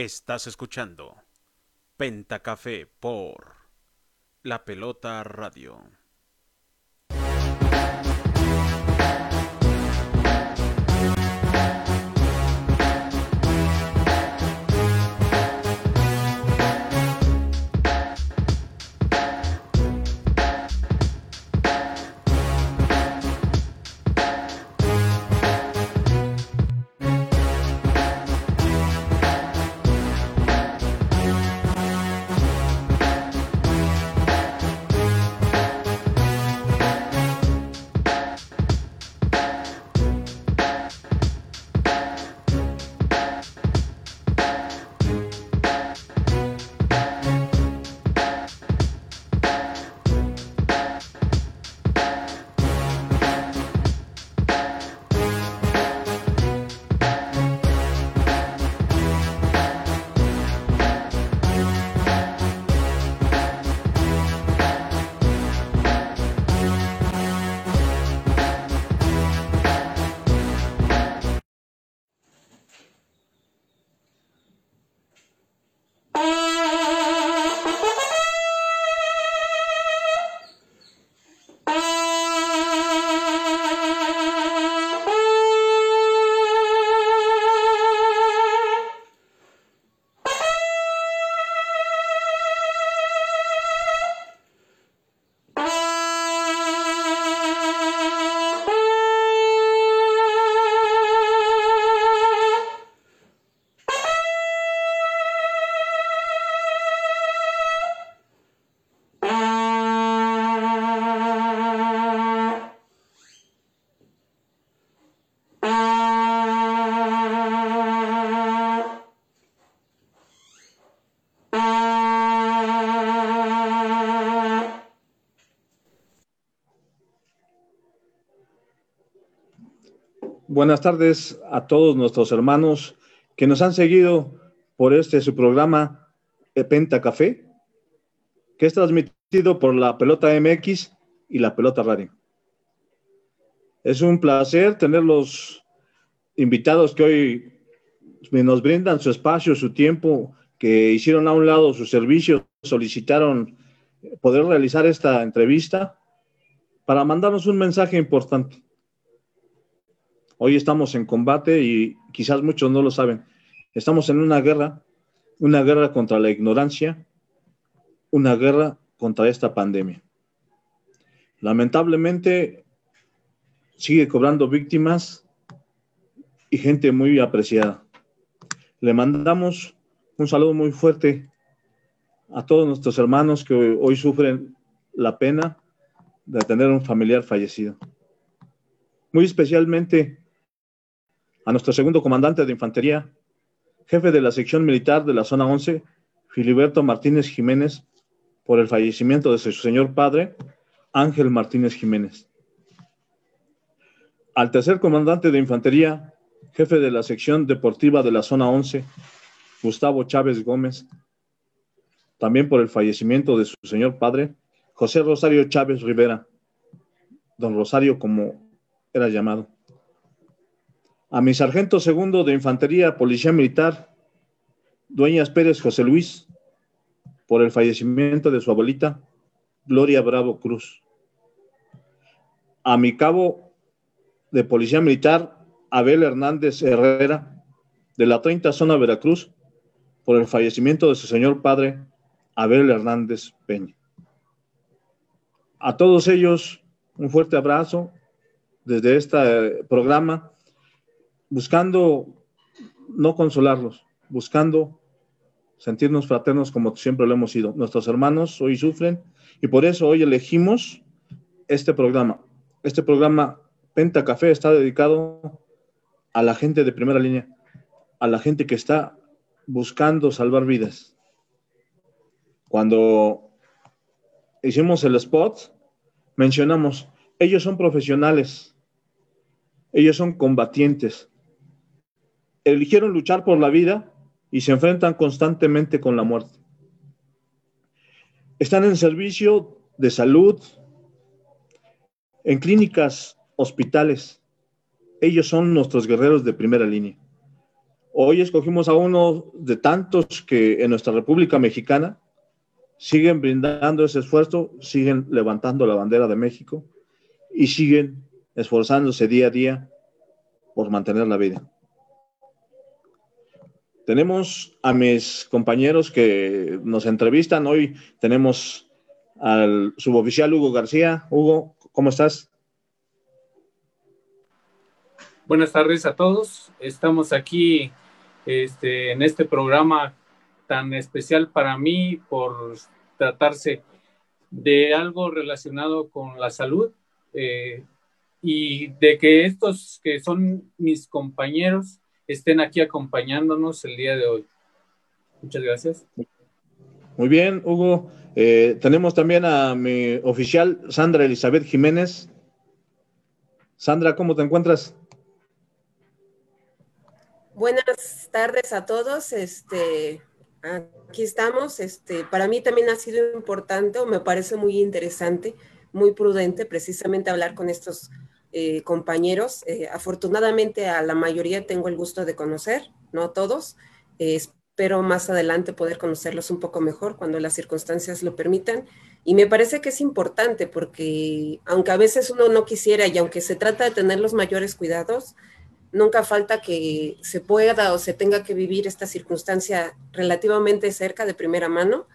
Estás escuchando Pentacafé por La Pelota Radio. Buenas tardes a todos nuestros hermanos que nos han seguido por este su programa Penta Café, que es transmitido por la Pelota MX y la Pelota Radio. Es un placer tener los invitados que hoy nos brindan su espacio, su tiempo, que hicieron a un lado su servicio, solicitaron poder realizar esta entrevista para mandarnos un mensaje importante. Hoy estamos en combate y quizás muchos no lo saben. Estamos en una guerra, una guerra contra la ignorancia, una guerra contra esta pandemia. Lamentablemente sigue cobrando víctimas y gente muy apreciada. Le mandamos un saludo muy fuerte a todos nuestros hermanos que hoy sufren la pena de tener un familiar fallecido. Muy especialmente a nuestro segundo comandante de infantería, jefe de la sección militar de la zona 11, Filiberto Martínez Jiménez, por el fallecimiento de su señor padre, Ángel Martínez Jiménez. Al tercer comandante de infantería, jefe de la sección deportiva de la zona 11, Gustavo Chávez Gómez, también por el fallecimiento de su señor padre, José Rosario Chávez Rivera, don Rosario como era llamado a mi sargento segundo de Infantería Policía Militar, Dueñas Pérez José Luis, por el fallecimiento de su abuelita, Gloria Bravo Cruz. A mi cabo de Policía Militar, Abel Hernández Herrera, de la 30 Zona Veracruz, por el fallecimiento de su señor padre, Abel Hernández Peña. A todos ellos, un fuerte abrazo desde este programa buscando no consolarlos, buscando sentirnos fraternos como siempre lo hemos sido. Nuestros hermanos hoy sufren y por eso hoy elegimos este programa. Este programa Penta Café está dedicado a la gente de primera línea, a la gente que está buscando salvar vidas. Cuando hicimos el spot, mencionamos, ellos son profesionales, ellos son combatientes, eligieron luchar por la vida y se enfrentan constantemente con la muerte. Están en servicio de salud, en clínicas, hospitales. Ellos son nuestros guerreros de primera línea. Hoy escogimos a uno de tantos que en nuestra República Mexicana siguen brindando ese esfuerzo, siguen levantando la bandera de México y siguen esforzándose día a día por mantener la vida. Tenemos a mis compañeros que nos entrevistan. Hoy tenemos al suboficial Hugo García. Hugo, ¿cómo estás? Buenas tardes a todos. Estamos aquí este, en este programa tan especial para mí por tratarse de algo relacionado con la salud eh, y de que estos que son mis compañeros estén aquí acompañándonos el día de hoy. Muchas gracias. Muy bien, Hugo. Eh, tenemos también a mi oficial Sandra Elizabeth Jiménez. Sandra, ¿cómo te encuentras? Buenas tardes a todos. Este, aquí estamos. Este, para mí también ha sido importante, o me parece muy interesante, muy prudente, precisamente hablar con estos eh, compañeros. Eh, afortunadamente a la mayoría tengo el gusto de conocer, no a todos. Eh, espero más adelante poder conocerlos un poco mejor cuando las circunstancias lo permitan. Y me parece que es importante porque aunque a veces uno no quisiera y aunque se trata de tener los mayores cuidados, nunca falta que se pueda o se tenga que vivir esta circunstancia relativamente cerca de primera mano.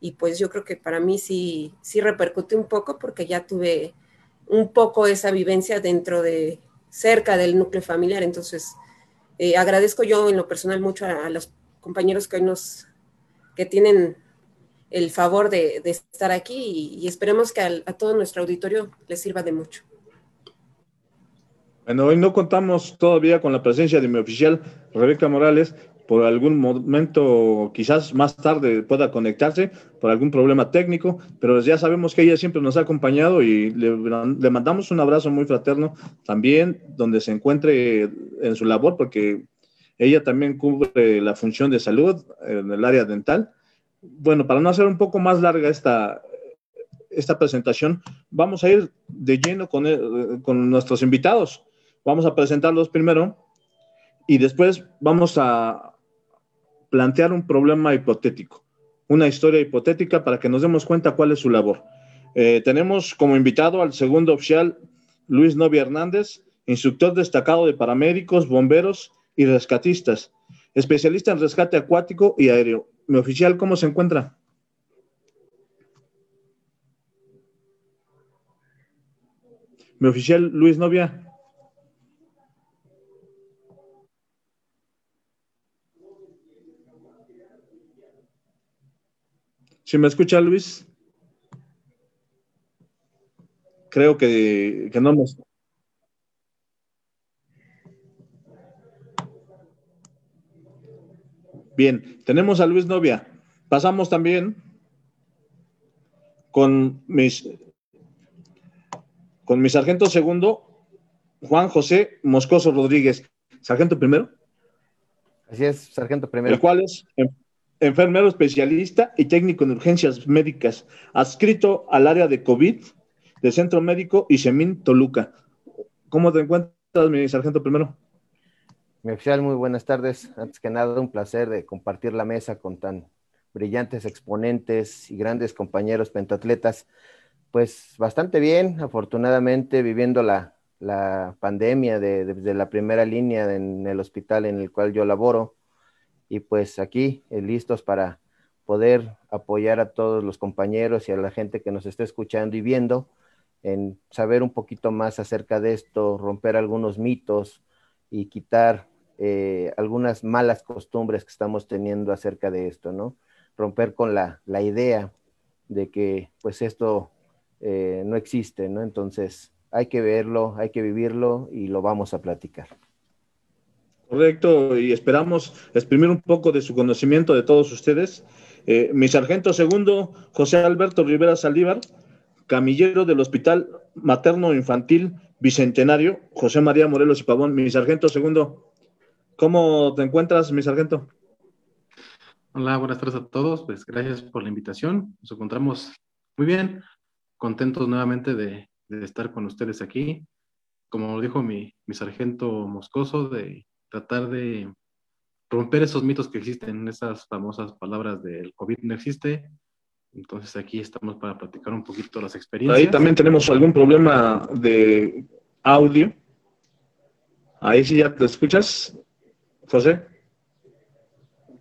Y pues yo creo que para mí sí, sí repercute un poco porque ya tuve un poco esa vivencia dentro de cerca del núcleo familiar. Entonces, eh, agradezco yo en lo personal mucho a, los compañeros que hoy nos, que tienen el favor de, estar aquí y, esperemos que a todo nuestro auditorio les sirva de mucho. Bueno, hoy no contamos todavía con la presencia de mi oficial Rebeca Morales. Por algún momento, quizás más tarde pueda conectarse por algún problema técnico, pero ya sabemos que ella siempre nos ha acompañado y le, mandamos un abrazo muy fraterno también donde se encuentre en su labor, porque ella también cubre la función de salud en el área dental. Bueno, para no hacer un poco más larga esta, esta presentación, vamos a ir de lleno con, con nuestros invitados. Vamos a presentarlos primero y después vamos a plantear un problema hipotético, una historia hipotética para que nos demos cuenta cuál es su labor. Eh, tenemos como invitado al segundo oficial Luis Novia Hernández, instructor destacado de paramédicos, bomberos y rescatistas, especialista en rescate acuático y aéreo. Mi oficial, ¿cómo se encuentra? Mi oficial Luis Novia. ¿Sí me escucha Luis? Creo que, no me... Bien, tenemos a Luis Novia. Pasamos también con mis con mi sargento segundo, Juan José Moscoso Rodríguez. Sargento primero. Así es, sargento primero. El cual es enfermero especialista y técnico en urgencias médicas, adscrito al área de COVID del Centro Médico Isemín Toluca. ¿Cómo te encuentras, mi sargento primero? Mi oficial, muy buenas tardes. Antes que nada, un placer de compartir la mesa con tan brillantes exponentes y grandes compañeros pentatletas. Pues bastante bien, afortunadamente, viviendo la, pandemia desde la primera línea en el hospital en el cual yo laboro y pues aquí eh, listos para poder apoyar a todos los compañeros y a la gente que nos está escuchando y viendo en saber un poquito más acerca de esto, romper algunos mitos y quitar eh, algunas malas costumbres que estamos teniendo acerca de esto, ¿no? Romper con la, idea de que pues esto eh, no existe, ¿no? Entonces hay que verlo, hay que vivirlo y lo vamos a platicar. Correcto, y esperamos exprimir un poco de su conocimiento de todos ustedes. Eh, mi sargento segundo, José Alberto Rivera Saldívar, camillero del Hospital Materno Infantil Bicentenario, José María Morelos y Pavón. Mi sargento segundo, ¿cómo te encuentras, mi sargento? Hola, buenas tardes a todos. Pues gracias por la invitación. Nos encontramos muy bien, contentos nuevamente de, estar con ustedes aquí. Como dijo mi, mi sargento Moscoso, de tratar de romper esos mitos que existen, esas famosas palabras del COVID no existe. Entonces aquí estamos para platicar un poquito las experiencias. Ahí también tenemos algún problema de audio. Ahí sí ya te escuchas, José.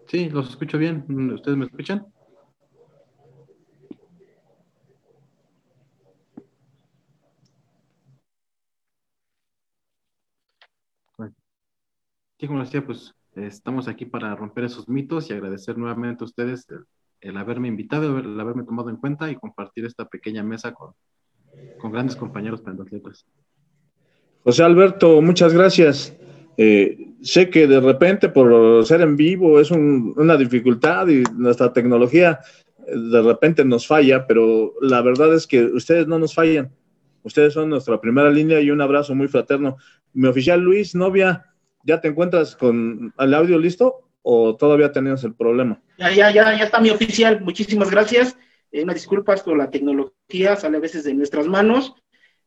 Sí, los escucho bien. ¿Ustedes me escuchan? Sí, como decía, pues estamos aquí para romper esos mitos y agradecer nuevamente a ustedes el, haberme invitado, el, haberme tomado en cuenta y compartir esta pequeña mesa con, grandes compañeros pentatletas. José Alberto, muchas gracias. Eh, sé que de repente por ser en vivo es una dificultad y nuestra tecnología eh, de repente nos falla, pero la verdad es que ustedes no nos fallan. Ustedes son nuestra primera línea y un abrazo muy fraterno. Mi oficial Luis, novia, ¿Ya te encuentras con el audio listo o todavía tenemos el problema? Ya, ya, ya, ya está mi oficial. Muchísimas gracias. Eh, disculpas por la tecnología, sale a veces de nuestras manos.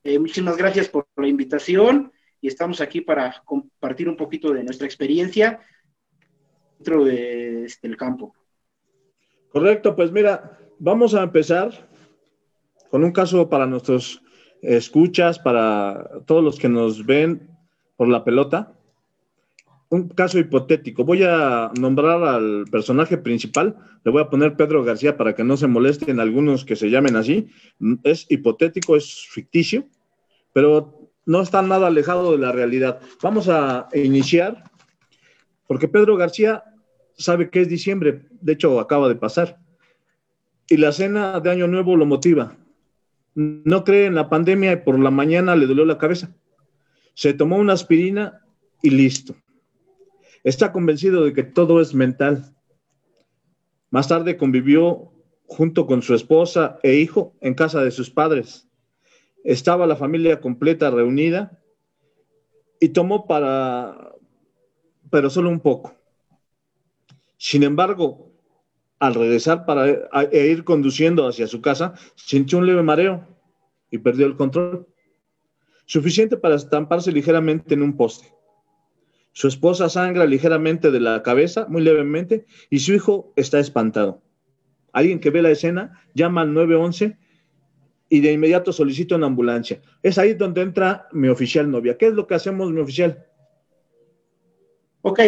Eh, muchísimas gracias por la invitación y estamos aquí para compartir un poquito de nuestra experiencia dentro del este, campo. Correcto, pues mira, vamos a empezar con un caso para nuestros escuchas, para todos los que nos ven por la pelota un caso hipotético. Voy a nombrar al personaje principal, le voy a poner Pedro García para que no se molesten algunos que se llamen así. Es hipotético, es ficticio, pero no está nada alejado de la realidad. Vamos a iniciar, porque Pedro García sabe que es diciembre, de hecho acaba de pasar, y la cena de Año Nuevo lo motiva. No cree en la pandemia y por la mañana le dolió la cabeza. Se tomó una aspirina y listo. Está convencido de que todo es mental. Más tarde convivió junto con su esposa e hijo en casa de sus padres. Estaba la familia completa reunida y tomó para, pero solo un poco. Sin embargo, al regresar para e ir conduciendo hacia su casa, sintió un leve mareo y perdió el control, suficiente para estamparse ligeramente en un poste. Su esposa sangra ligeramente de la cabeza, muy levemente, y su hijo está espantado. Alguien que ve la escena llama al 911 y de inmediato solicita una ambulancia. Es ahí donde entra mi oficial novia. ¿Qué es lo que hacemos, mi oficial? Ok,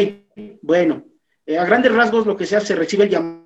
bueno, eh, a grandes rasgos lo que se hace, recibe el llamado,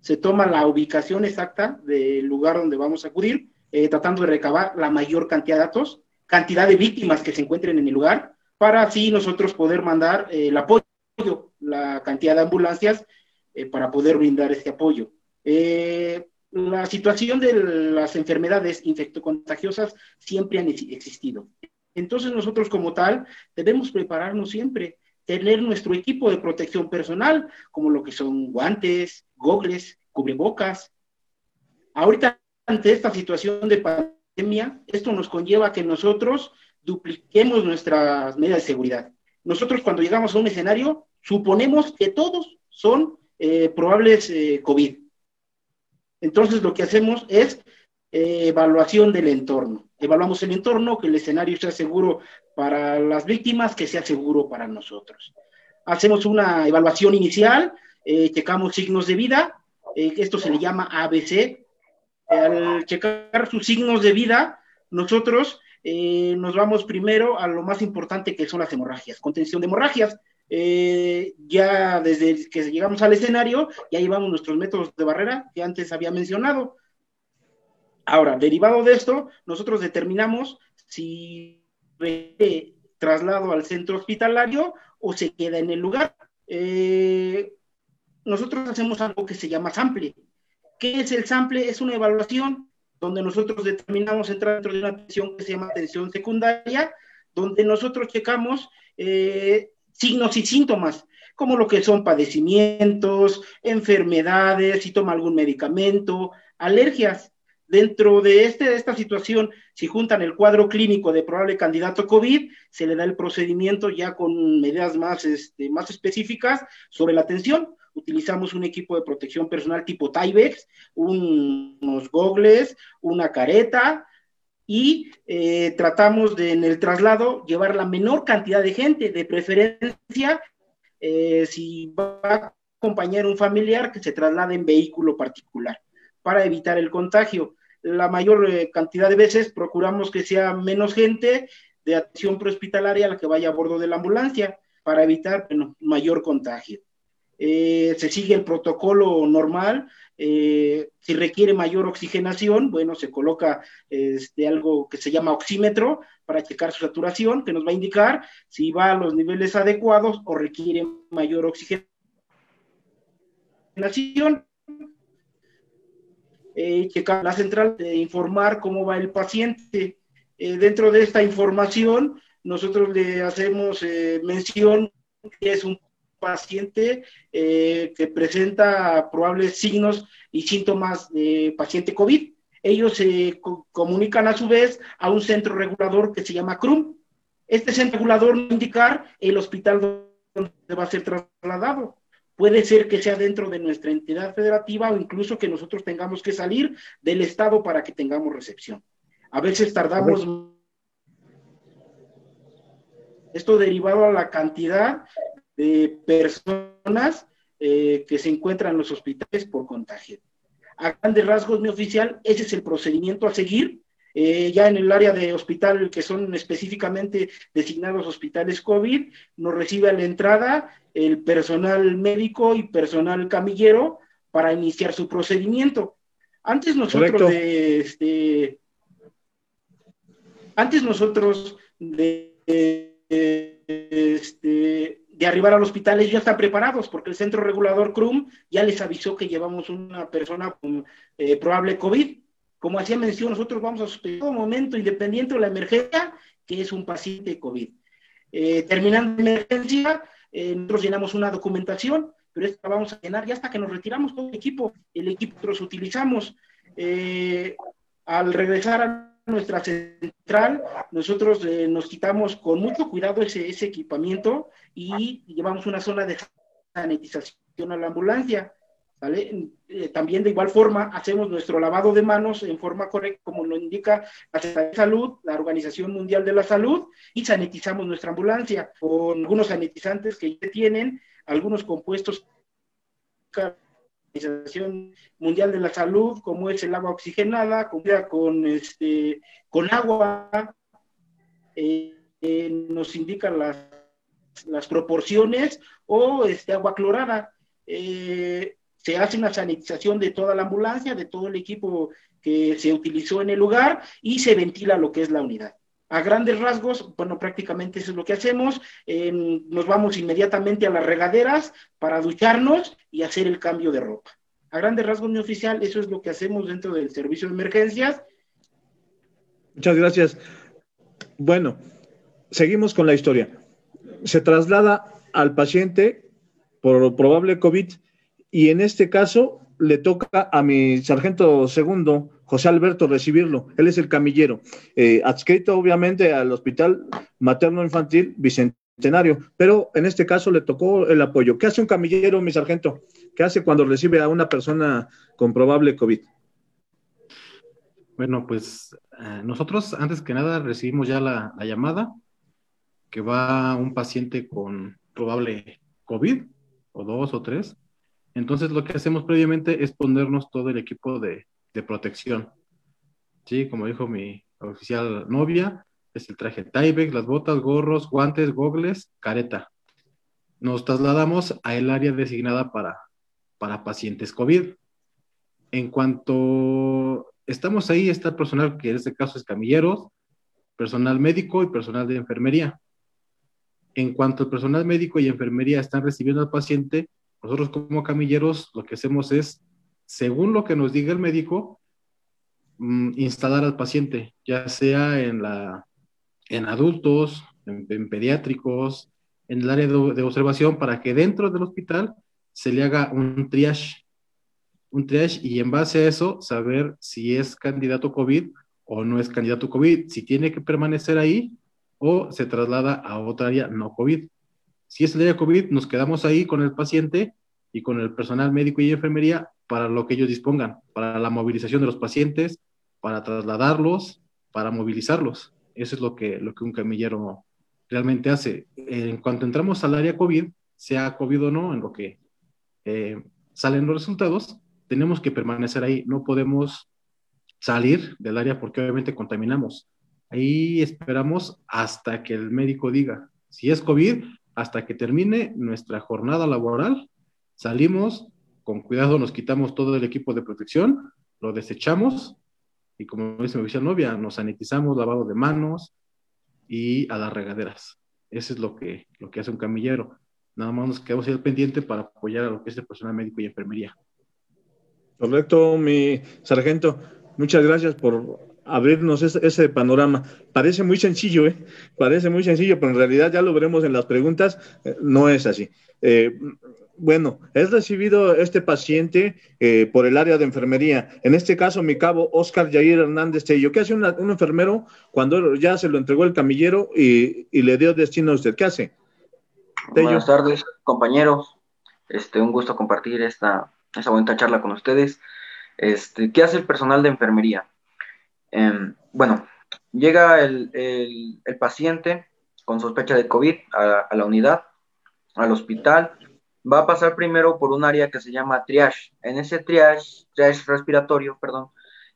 se toma la ubicación exacta del lugar donde vamos a acudir, eh, tratando de recabar la mayor cantidad de datos, cantidad de víctimas que se encuentren en el lugar, para así nosotros poder mandar eh, el apoyo, la cantidad de ambulancias eh, para poder brindar este apoyo. Eh, la situación de las enfermedades infectocontagiosas siempre han existido. Entonces nosotros como tal debemos prepararnos siempre, tener nuestro equipo de protección personal, como lo que son guantes, gogles, cubrebocas. Ahorita ante esta situación de pandemia, esto nos conlleva que nosotros dupliquemos nuestras medidas de seguridad. Nosotros cuando llegamos a un escenario, suponemos que todos son eh, probables eh, COVID. Entonces lo que hacemos es eh, evaluación del entorno. Evaluamos el entorno, que el escenario sea seguro para las víctimas, que sea seguro para nosotros. Hacemos una evaluación inicial, checamos signos de vida, esto se le llama ABC. Al checar sus signos de vida, nosotros eh, nos vamos primero a lo más importante que son las hemorragias, contención de hemorragias. Eh, ya desde que llegamos al escenario, ya llevamos nuestros métodos de barrera que antes había mencionado. Ahora, derivado de esto, nosotros determinamos si traslado al centro hospitalario o se queda en el lugar. Eh, nosotros hacemos algo que se llama sample. ¿Qué es el sample? Es una evaluación donde nosotros determinamos entrar dentro de una atención que se llama atención secundaria, donde nosotros checamos eh, signos y síntomas, como lo que son padecimientos, enfermedades, si toma algún medicamento, alergias. Dentro de, este, de esta situación, si juntan el cuadro clínico de probable candidato COVID, se le da el procedimiento ya con medidas más, este, más específicas sobre la atención utilizamos un equipo de protección personal tipo Tyvex, unos gogles, una careta y eh, tratamos de en el traslado llevar la menor cantidad de gente, de preferencia eh, si va a acompañar un familiar, que se traslade en vehículo particular para evitar el contagio. La mayor eh, cantidad de veces procuramos que sea menos gente de atención prehospitalaria la que vaya a bordo de la ambulancia para evitar mayor contagio. Eh, se sigue el protocolo normal. Eh, si requiere mayor oxigenación, bueno, se coloca este, algo que se llama oxímetro para checar su saturación, que nos va a indicar si va a los niveles adecuados o requiere mayor oxigenación. Eh, checar la central de informar cómo va el paciente. dentro de esta información, nosotros le hacemos mención que es un paciente eh, que presenta probables signos y síntomas de paciente COVID. Ellos se comunican a su vez a un centro regulador que se llama CRUM. Este centro regulador va a indicar el hospital donde va a ser trasladado. Puede ser que sea dentro de nuestra entidad federativa o incluso que nosotros tengamos que salir del estado para que tengamos recepción. A veces tardamos esto derivado a la cantidad de personas eh, que se encuentran en los hospitales por contagio. A grandes rasgos, mi oficial, ese es el procedimiento a seguir. Eh, ya en el área de hospital, que son específicamente designados hospitales COVID, nos recibe a la entrada el personal médico y personal camillero para iniciar su procedimiento. Antes nosotros de, este, antes nosotros de, este, de arribar al hospital, ellos ya están preparados porque el centro regulador CRUM ya les avisó que llevamos una persona con eh, probable COVID. Como hacía mención, nosotros vamos a suspender todo momento, independiente de la emergencia, que es un paciente COVID. Eh, terminando la emergencia, eh, nosotros llenamos una documentación, pero esta vamos a llenar ya hasta que nos retiramos todo el equipo. El equipo nosotros utilizamos. al regresar a nuestra central, nosotros eh, nos quitamos con mucho cuidado ese, ese equipamiento y llevamos una zona de sanitización a la ambulancia. ¿vale? Eh, también de igual forma hacemos nuestro lavado de manos en forma correcta, como lo indica la Salud, la Organización Mundial de la Salud, y sanitizamos nuestra ambulancia con algunos sanitizantes que ya tienen, algunos compuestos Organización Mundial de la Salud, como es el agua oxigenada, con, este, con agua, eh, eh, nos indican las, las, proporciones, o este, agua clorada. Eh, se hace una sanitización de toda la ambulancia, de todo el equipo que se utilizó en el lugar, y se ventila lo que es la unidad. A grandes rasgos, bueno, prácticamente eso es lo que hacemos. nos vamos inmediatamente a las regaderas para ducharnos y hacer el cambio de ropa. A grandes rasgos, mi oficial, eso es lo que hacemos dentro del servicio de emergencias. Muchas gracias. Bueno, seguimos con la historia. Se traslada al paciente por probable COVID y en este caso le toca a mi sargento segundo, José Alberto, recibirlo. Él es el camillero, eh, adscrito obviamente al Hospital Materno Infantil Bicentenario, pero en este caso le tocó el apoyo. ¿Qué hace un camillero, mi sargento? ¿Qué hace cuando recibe a una persona con probable COVID? Bueno, pues eh, nosotros antes que nada recibimos ya la, la llamada que va un paciente con probable COVID, o dos o tres, entonces lo que hacemos previamente es ponernos todo el equipo de, protección. Sí, como dijo mi oficial novia, es el traje Tyvek, las botas, gorros, guantes, gogles, careta. Nos trasladamos a el área designada para, para pacientes COVID. En cuanto estamos ahí, está el personal que en este caso es camilleros, personal médico y personal de enfermería. En cuanto el personal médico y enfermería están recibiendo al paciente, nosotros como camilleros lo que hacemos es, según lo que nos diga el médico, mm, instalar al paciente, ya sea en, la, en adultos, en, pediátricos, en el área de, observación, para que dentro del hospital se le haga un triage, un triage y en base a eso saber si es candidato COVID o no es candidato COVID, si tiene que permanecer ahí o se traslada a otra área no COVID. Si es el área COVID, nos quedamos ahí con el paciente y con el personal médico y enfermería para lo que ellos dispongan, para la movilización de los pacientes, para trasladarlos, para movilizarlos. Eso es lo que, lo que un camillero realmente hace. En cuanto entramos al área COVID, sea COVID o no, en lo que eh, salen los resultados, tenemos que permanecer ahí, no podemos salir del área porque obviamente contaminamos. Ahí esperamos hasta que el médico diga, si es COVID, hasta que termine nuestra jornada laboral, salimos, con cuidado nos quitamos todo el equipo de protección, lo desechamos y como dice mi oficial novia, nos sanitizamos, lavado de manos y a las regaderas. Eso es lo que, lo que hace un camillero. Nada más nos quedamos ahí al pendiente para apoyar a lo que es el personal médico y enfermería. Correcto, mi sargento. Muchas gracias por abrirnos ese, panorama. Parece muy sencillo, ¿eh? Parece muy sencillo, pero en realidad ya lo veremos en las preguntas, eh, no es así. Eh, bueno, es recibido este paciente eh, por el área de enfermería. En este caso, mi cabo Oscar Jair Hernández Tello. ¿Qué hace un enfermero cuando ya se lo entregó el camillero y, le dio destino a usted? ¿Qué hace? Buenas tardes, compañeros. Este, un gusto compartir esta, esta bonita charla con ustedes. Este, ¿Qué hace el personal de enfermería? Em, bueno, llega el, paciente con sospecha de COVID a, la unidad, al hospital, va a pasar primero por un área que se llama triage. En ese triage, triage respiratorio, perdón,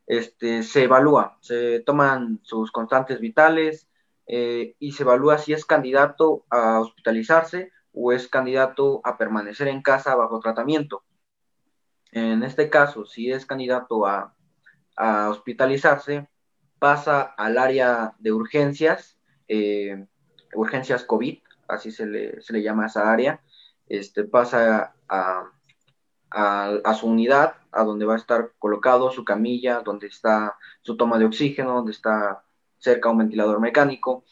este, se evalúa, se toman sus constantes vitales eh, y se evalúa si es candidato a hospitalizarse o es candidato a permanecer en casa bajo tratamiento. En este caso, si es candidato a hospitalizarse, pasa al área de urgencias, eh, urgencias COVID, así se le, llama a esa área, este, pasa a, su unidad, a donde va a estar colocado su camilla, donde está su toma de oxígeno, donde está cerca un ventilador mecánico.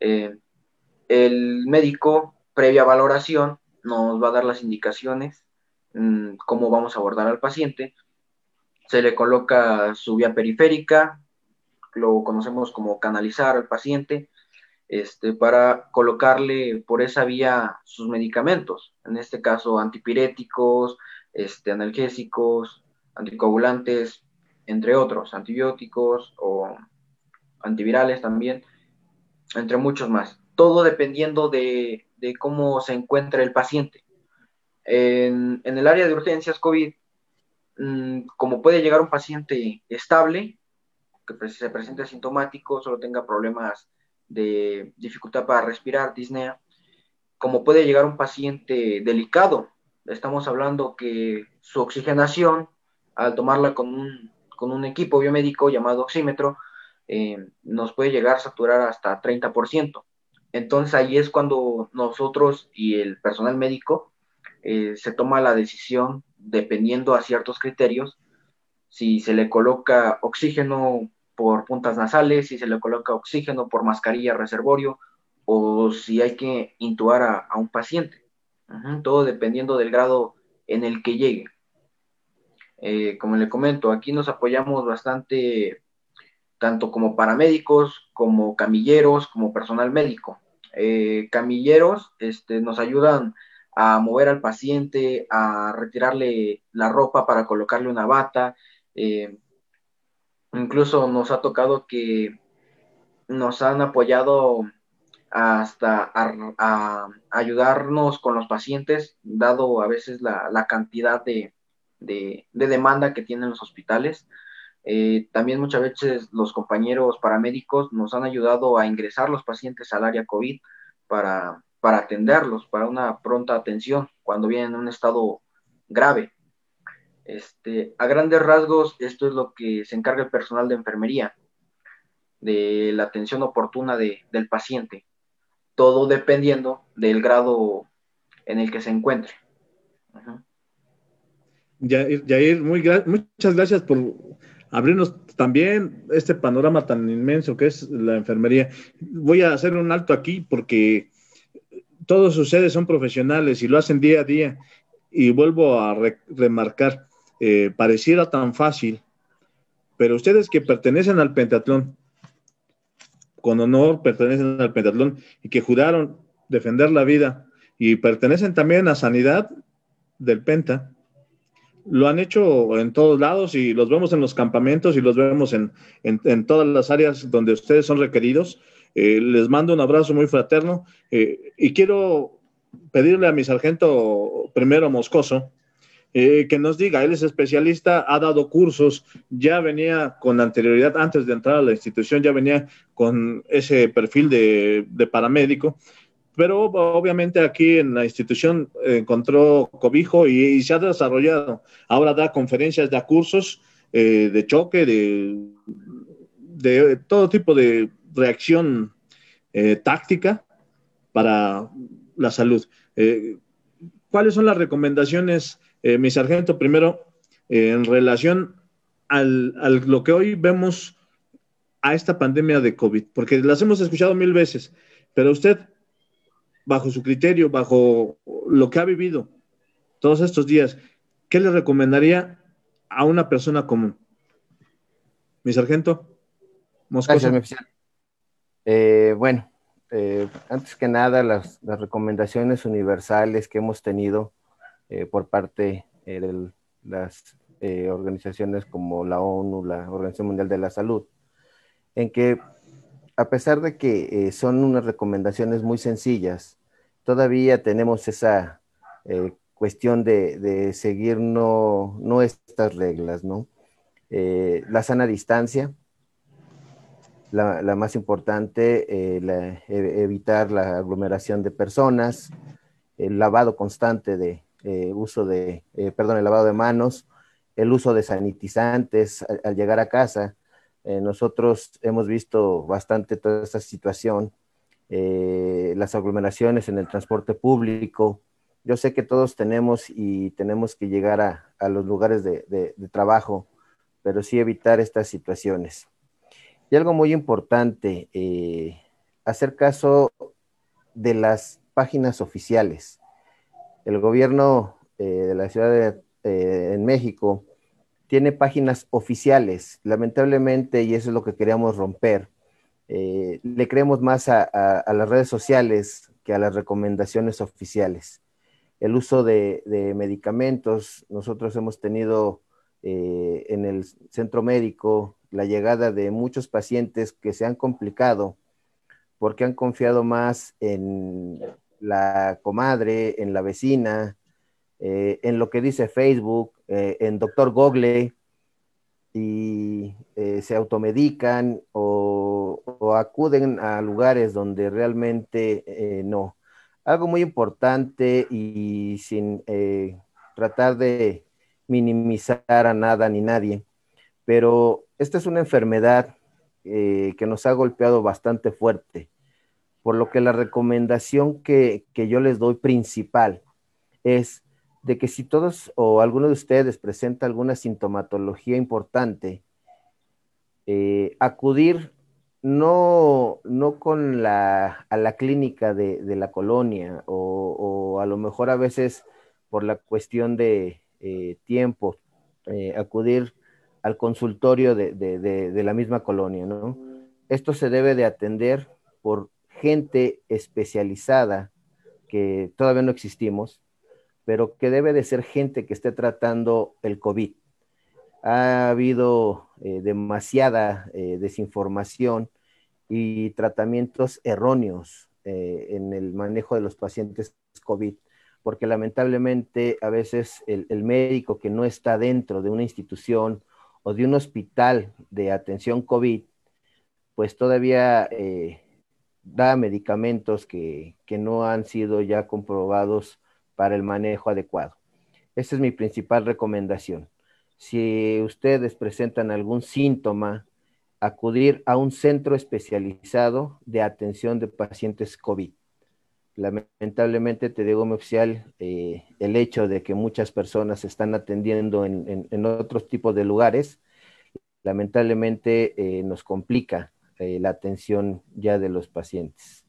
Eh, el médico, previa valoración, nos va a dar las indicaciones, mm, cómo vamos a abordar al paciente, se le coloca su vía periférica, lo conocemos como canalizar al paciente, este, para colocarle por esa vía sus medicamentos, en este caso antipiréticos, este, analgésicos, anticoagulantes, entre otros, antibióticos o antivirales también, entre muchos más. Todo dependiendo de, cómo se encuentre el paciente. En, en, el área de urgencias COVID Mm, como puede llegar un paciente estable, que se presente asintomático, solo tenga problemas de dificultad para respirar, disnea, como puede llegar un paciente delicado, estamos hablando que su oxigenación, al tomarla con un, equipo biomédico llamado oxímetro, eh, nos puede llegar a saturar hasta 30%. Entonces ahí es cuando nosotros y el personal médico eh, se toma la decisión dependiendo a ciertos criterios, si se le coloca oxígeno por puntas nasales, si se le coloca oxígeno por mascarilla reservorio o si hay que intubar a, un paciente. todo dependiendo del grado en el que llegue. Eh, como le comento, aquí nos apoyamos bastante, tanto como paramédicos, como camilleros, como personal médico. Eh, camilleros este, nos ayudan a mover al paciente, a retirarle la ropa para colocarle una bata. Eh, incluso nos ha tocado que nos han apoyado hasta a, ayudarnos con los pacientes, dado a veces la, cantidad de, demanda que tienen los hospitales. Eh, también muchas veces los compañeros paramédicos nos han ayudado a ingresar los pacientes al área COVID para, para atenderlos, para una pronta atención cuando vienen en un estado grave. Este, a grandes rasgos, esto es lo que se encarga el personal de enfermería, de la atención oportuna del paciente, todo dependiendo del grado en el que se encuentre. Jair, muy muchas gracias por abrirnos también este panorama tan inmenso que es la enfermería. Voy a hacer un alto aquí porque todos ustedes son profesionales y lo hacen día a día. Y vuelvo a remarcar, eh, pareciera tan fácil, pero ustedes que pertenecen al pentatlón, con honor pertenecen al pentatlón y que juraron defender la vida y pertenecen también a sanidad del penta, lo han hecho en todos lados y los vemos en los campamentos y los vemos en, en todas las áreas donde ustedes son requeridos. Eh, les mando un abrazo muy fraterno eh, y quiero pedirle a mi sargento primero Moscoso eh, que nos diga, él es especialista, ha dado cursos, ya venía con anterioridad, antes de entrar a la institución, ya venía con ese perfil de, paramédico, pero obviamente aquí en la institución encontró cobijo y, se ha desarrollado. Ahora da conferencias, da cursos eh, de choque, de, de, todo tipo de reacción eh, táctica para la salud. ¿Cuáles son las recomendaciones eh, mi sargento, primero, eh, en relación a lo que hoy vemos a esta pandemia de COVID, porque las hemos escuchado mil veces, pero usted, bajo su criterio, bajo lo que ha vivido todos estos días, ¿qué le recomendaría a una persona común? Mi sargento. Oficial. Eh, bueno, antes que nada, las, recomendaciones universales que hemos tenido eh, por parte eh, de las eh, organizaciones como la ONU, la Organización Mundial de la Salud, en que a pesar de que son unas recomendaciones muy sencillas, todavía tenemos esa cuestión de, seguir no, no, estas reglas, ¿no? la sana distancia, la, más importante, e, evitar la aglomeración de personas, el lavado constante de, eh, uso de, eh, perdón, el lavado de manos, el uso de sanitizantes al, llegar a casa. Eh, nosotros hemos visto bastante toda esta situación, las aglomeraciones en el transporte público. Yo sé que todos tenemos y tenemos que llegar a, los lugares de, de trabajo, pero sí evitar estas situaciones. Y algo muy importante, hacer caso de las páginas oficiales el gobierno eh, de la ciudad de eh, en México tiene páginas oficiales. Lamentablemente, y eso es lo que queríamos romper, eh, le creemos más a, las redes sociales que a las recomendaciones oficiales. El uso de, medicamentos, nosotros hemos tenido en el centro médico la llegada de muchos pacientes que se han complicado porque han confiado más en la comadre, en la vecina, eh, en lo que dice Facebook, eh, en Doctor Google, y eh, se automedican o, acuden a lugares donde realmente no. Algo muy importante y sin tratar de minimizar a nada ni nadie, pero esta es una enfermedad que nos ha golpeado bastante fuerte por lo que la recomendación que, yo les doy principal es de que si todos o alguno de ustedes presenta alguna sintomatología importante, eh, acudir no, no con la, a la clínica de, la colonia o, a lo mejor a veces por la cuestión de eh, tiempo, eh, acudir al consultorio de, de, la misma colonia, ¿no? Esto se debe de atender por gente especializada que todavía no existimos, pero que debe de ser gente que esté tratando el COVID. Ha habido eh, demasiada eh, desinformación y tratamientos erróneos eh, en el manejo de los pacientes COVID, porque lamentablemente a veces el, el, médico que no está dentro de una institución o de un hospital de atención COVID, pues todavía da medicamentos que, no han sido ya comprobados para el manejo adecuado. Esa es mi principal recomendación. Si ustedes presentan algún síntoma, acudir a un centro especializado de atención de pacientes COVID. Lamentablemente, te digo, mi oficial, eh, el hecho de que muchas personas se están atendiendo en, otros tipos de lugares, lamentablemente eh, nos complica eh, la atención ya de los pacientes.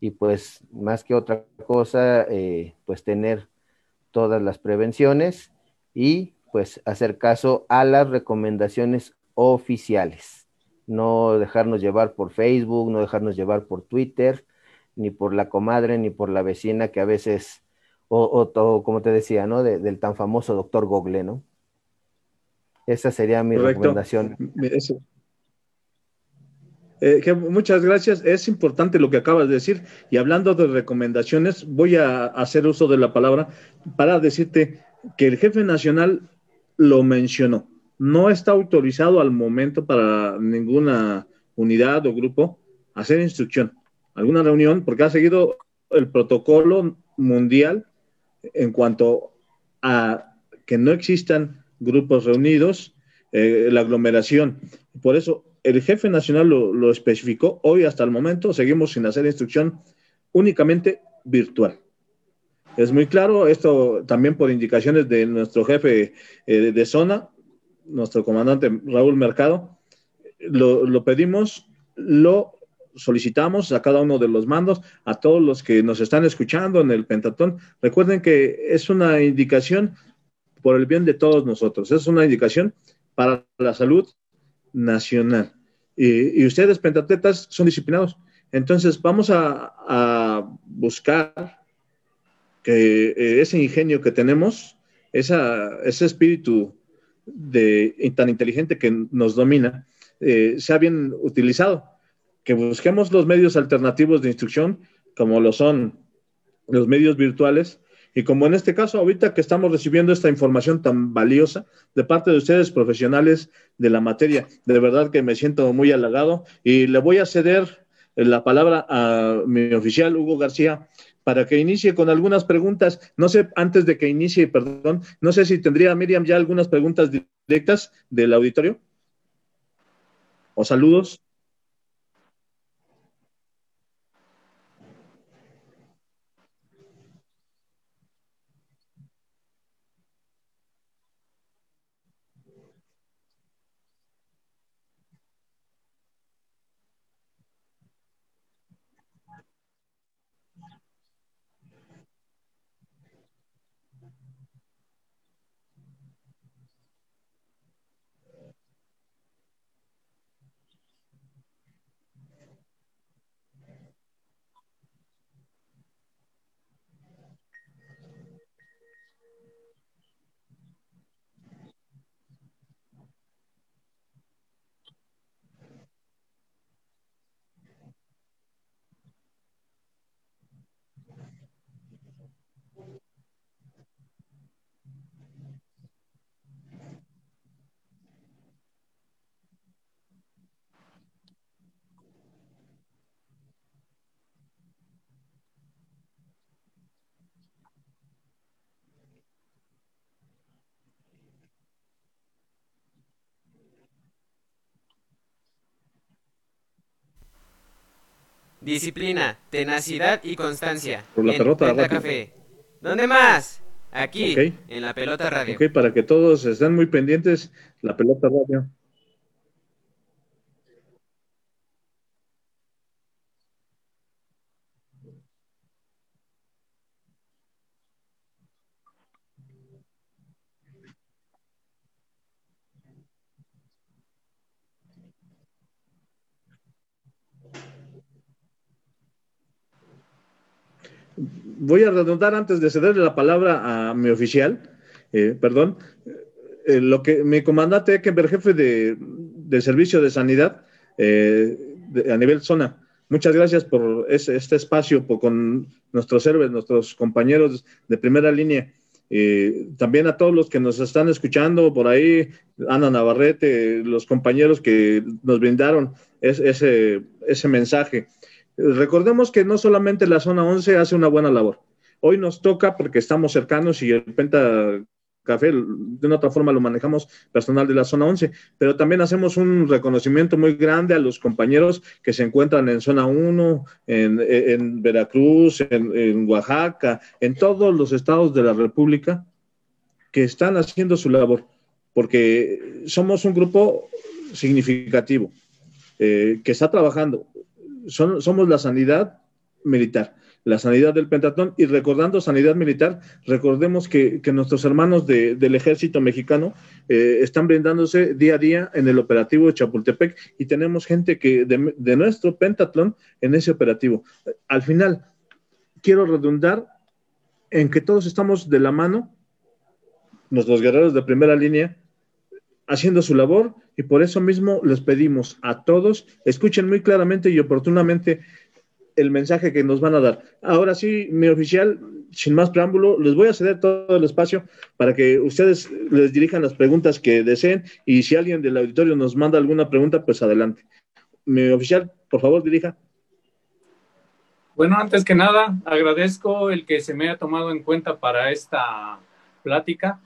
Y pues más que otra cosa, eh, pues tener todas las prevenciones y pues hacer caso a las recomendaciones oficiales. No dejarnos llevar por Facebook, no dejarnos llevar por Twitter, ni por la comadre, ni por la vecina que a veces, o, como te decía, ¿no? del tan famoso doctor Google, ¿no? Esa sería mi recomendación. Eh, muchas gracias. Es importante lo que acabas de decir. Y hablando de recomendaciones, voy a hacer uso de la palabra para decirte que el jefe nacional lo mencionó. No está autorizado al momento para ninguna unidad o grupo hacer instrucción, alguna reunión, porque ha seguido el protocolo mundial en cuanto a que no existan grupos reunidos, eh, la aglomeración. Por eso el jefe nacional lo, especificó. Hoy hasta el momento seguimos sin hacer instrucción únicamente virtual. Es muy claro, esto también por indicaciones de nuestro jefe eh, de zona, nuestro comandante Raúl Mercado, lo, lo, pedimos, lo solicitamos a cada uno de los mandos, a todos los que nos están escuchando en el Pentatón. Recuerden que es una indicación por el bien de todos nosotros, es una indicación para la salud nacional. Y, ustedes, pentatletas, son disciplinados. Entonces, vamos a, buscar que eh, ese ingenio que tenemos, ese espíritu de, tan inteligente que nos domina, eh, sea bien utilizado. Que busquemos los medios alternativos de instrucción, como lo son los medios virtuales, y como en este caso, ahorita que estamos recibiendo esta información tan valiosa de parte de ustedes, profesionales de la materia, de verdad que me siento muy halagado y le voy a ceder la palabra a mi oficial, Hugo García, para que inicie con algunas preguntas. No sé, antes de que inicie, perdón, no sé si tendría Miriam ya algunas preguntas directas del auditorio o saludos. Disciplina, tenacidad y constancia. Por la pelota radio. Café. ¿Dónde más? Aquí, en la pelota radio. Ok, para que todos estén muy pendientes, la pelota radio. Voy a redundar antes de cederle la palabra a mi oficial, eh, perdón, eh, lo que mi comandante Eckenberg, jefe de, servicio de sanidad eh, a nivel zona, muchas gracias por este espacio con nuestros héroes, nuestros compañeros de primera línea. también a todos los que nos están escuchando por ahí, Ana Navarrete, los compañeros que nos brindaron ese, ese mensaje. Recordemos que no solamente la zona 11 hace una buena labor. Hoy nos toca porque estamos cercanos y el Penta Café de una otra forma lo manejamos personal de la zona 11, pero también hacemos un reconocimiento muy grande a los compañeros que se encuentran en zona 1, en, Veracruz, en, en Oaxaca, en todos los estados de la República que están haciendo su labor, porque somos un grupo significativo eh, que está trabajando somos la sanidad militar, la sanidad del Pentatón. Y recordando sanidad militar, recordemos que, nuestros hermanos del ejército mexicano eh, están brindándose día a día en el operativo de Chapultepec y tenemos gente que de, nuestro Pentatlón en ese operativo. Al final, quiero redundar en que todos estamos de la mano, nuestros guerreros de primera línea, haciendo su labor y por eso mismo les pedimos a todos, escuchen muy claramente y oportunamente el mensaje que nos van a dar. Ahora sí, mi oficial, sin más preámbulo, les voy a ceder todo el espacio para que ustedes les dirijan las preguntas que deseen y si alguien del auditorio nos manda alguna pregunta, pues adelante. Mi oficial, por favor, dirija. Bueno, antes que nada, agradezco el que se me haya tomado en cuenta para esta plática.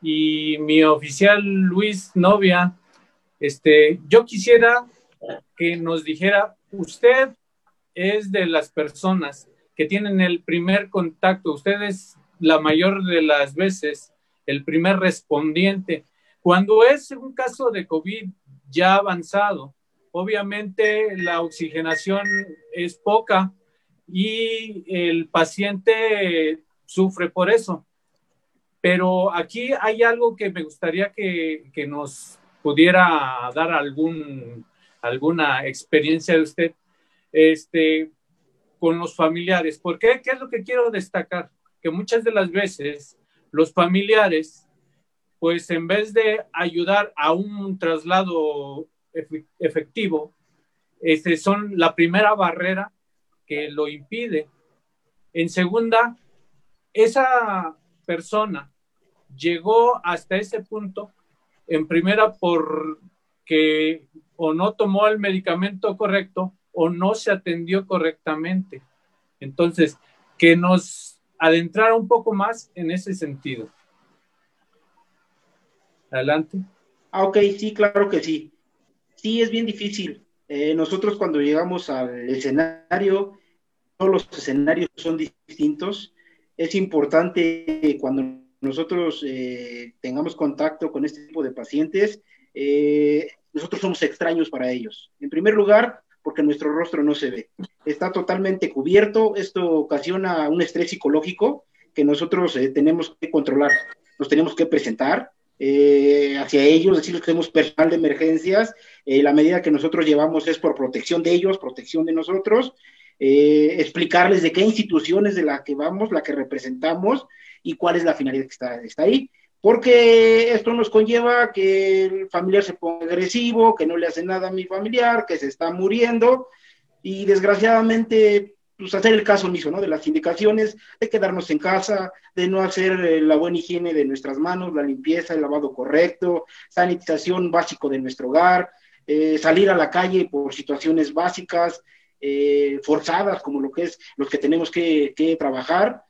Y mi oficial Luis Novia, este, yo quisiera que nos dijera, usted es de las personas que tienen el primer contacto, usted es la mayor de las veces el primer respondiente. Cuando es un caso de COVID ya avanzado, obviamente la oxigenación es poca y el paciente sufre por eso. Pero aquí hay algo que me gustaría que, nos pudiera dar algún, alguna experiencia de usted este, con los familiares. ¿Por qué? ¿Qué es lo que quiero destacar? Que muchas de las veces los familiares, pues en vez de ayudar a un traslado efectivo, este, son la primera barrera que lo impide. En segunda, esa persona llegó hasta ese punto, en primera, porque o no tomó el medicamento correcto o no se atendió correctamente. Entonces, que nos adentrara un poco más en ese sentido. Adelante. Ah, ok, sí, claro que sí. Sí, es bien difícil. Eh, nosotros cuando llegamos al escenario, todos los escenarios son distintos. Es importante cuando nosotros eh, tengamos contacto con este tipo de pacientes, eh, nosotros somos extraños para ellos. En primer lugar, porque nuestro rostro no se ve. Está totalmente cubierto, esto ocasiona un estrés psicológico que nosotros eh, tenemos que controlar, nos tenemos que presentar hacia ellos, decirles que somos personal de emergencias, la medida que nosotros llevamos es por protección de ellos, protección de nosotros, explicarles de qué instituciones de la que vamos, la que representamos, y cuál es la finalidad que está, está ahí. Porque esto nos conlleva que el familiar se ponga agresivo, que no le hace nada a mi familiar, que se está muriendo y desgraciadamente pues hacer el caso omiso, ¿no? De las indicaciones, de quedarnos en casa, de no hacer eh, la buena higiene de nuestras manos, la limpieza, el lavado correcto, sanitización básico de nuestro hogar, eh, salir a la calle por situaciones básicas, eh, forzadas, como lo que es los que tenemos que, que trabajar,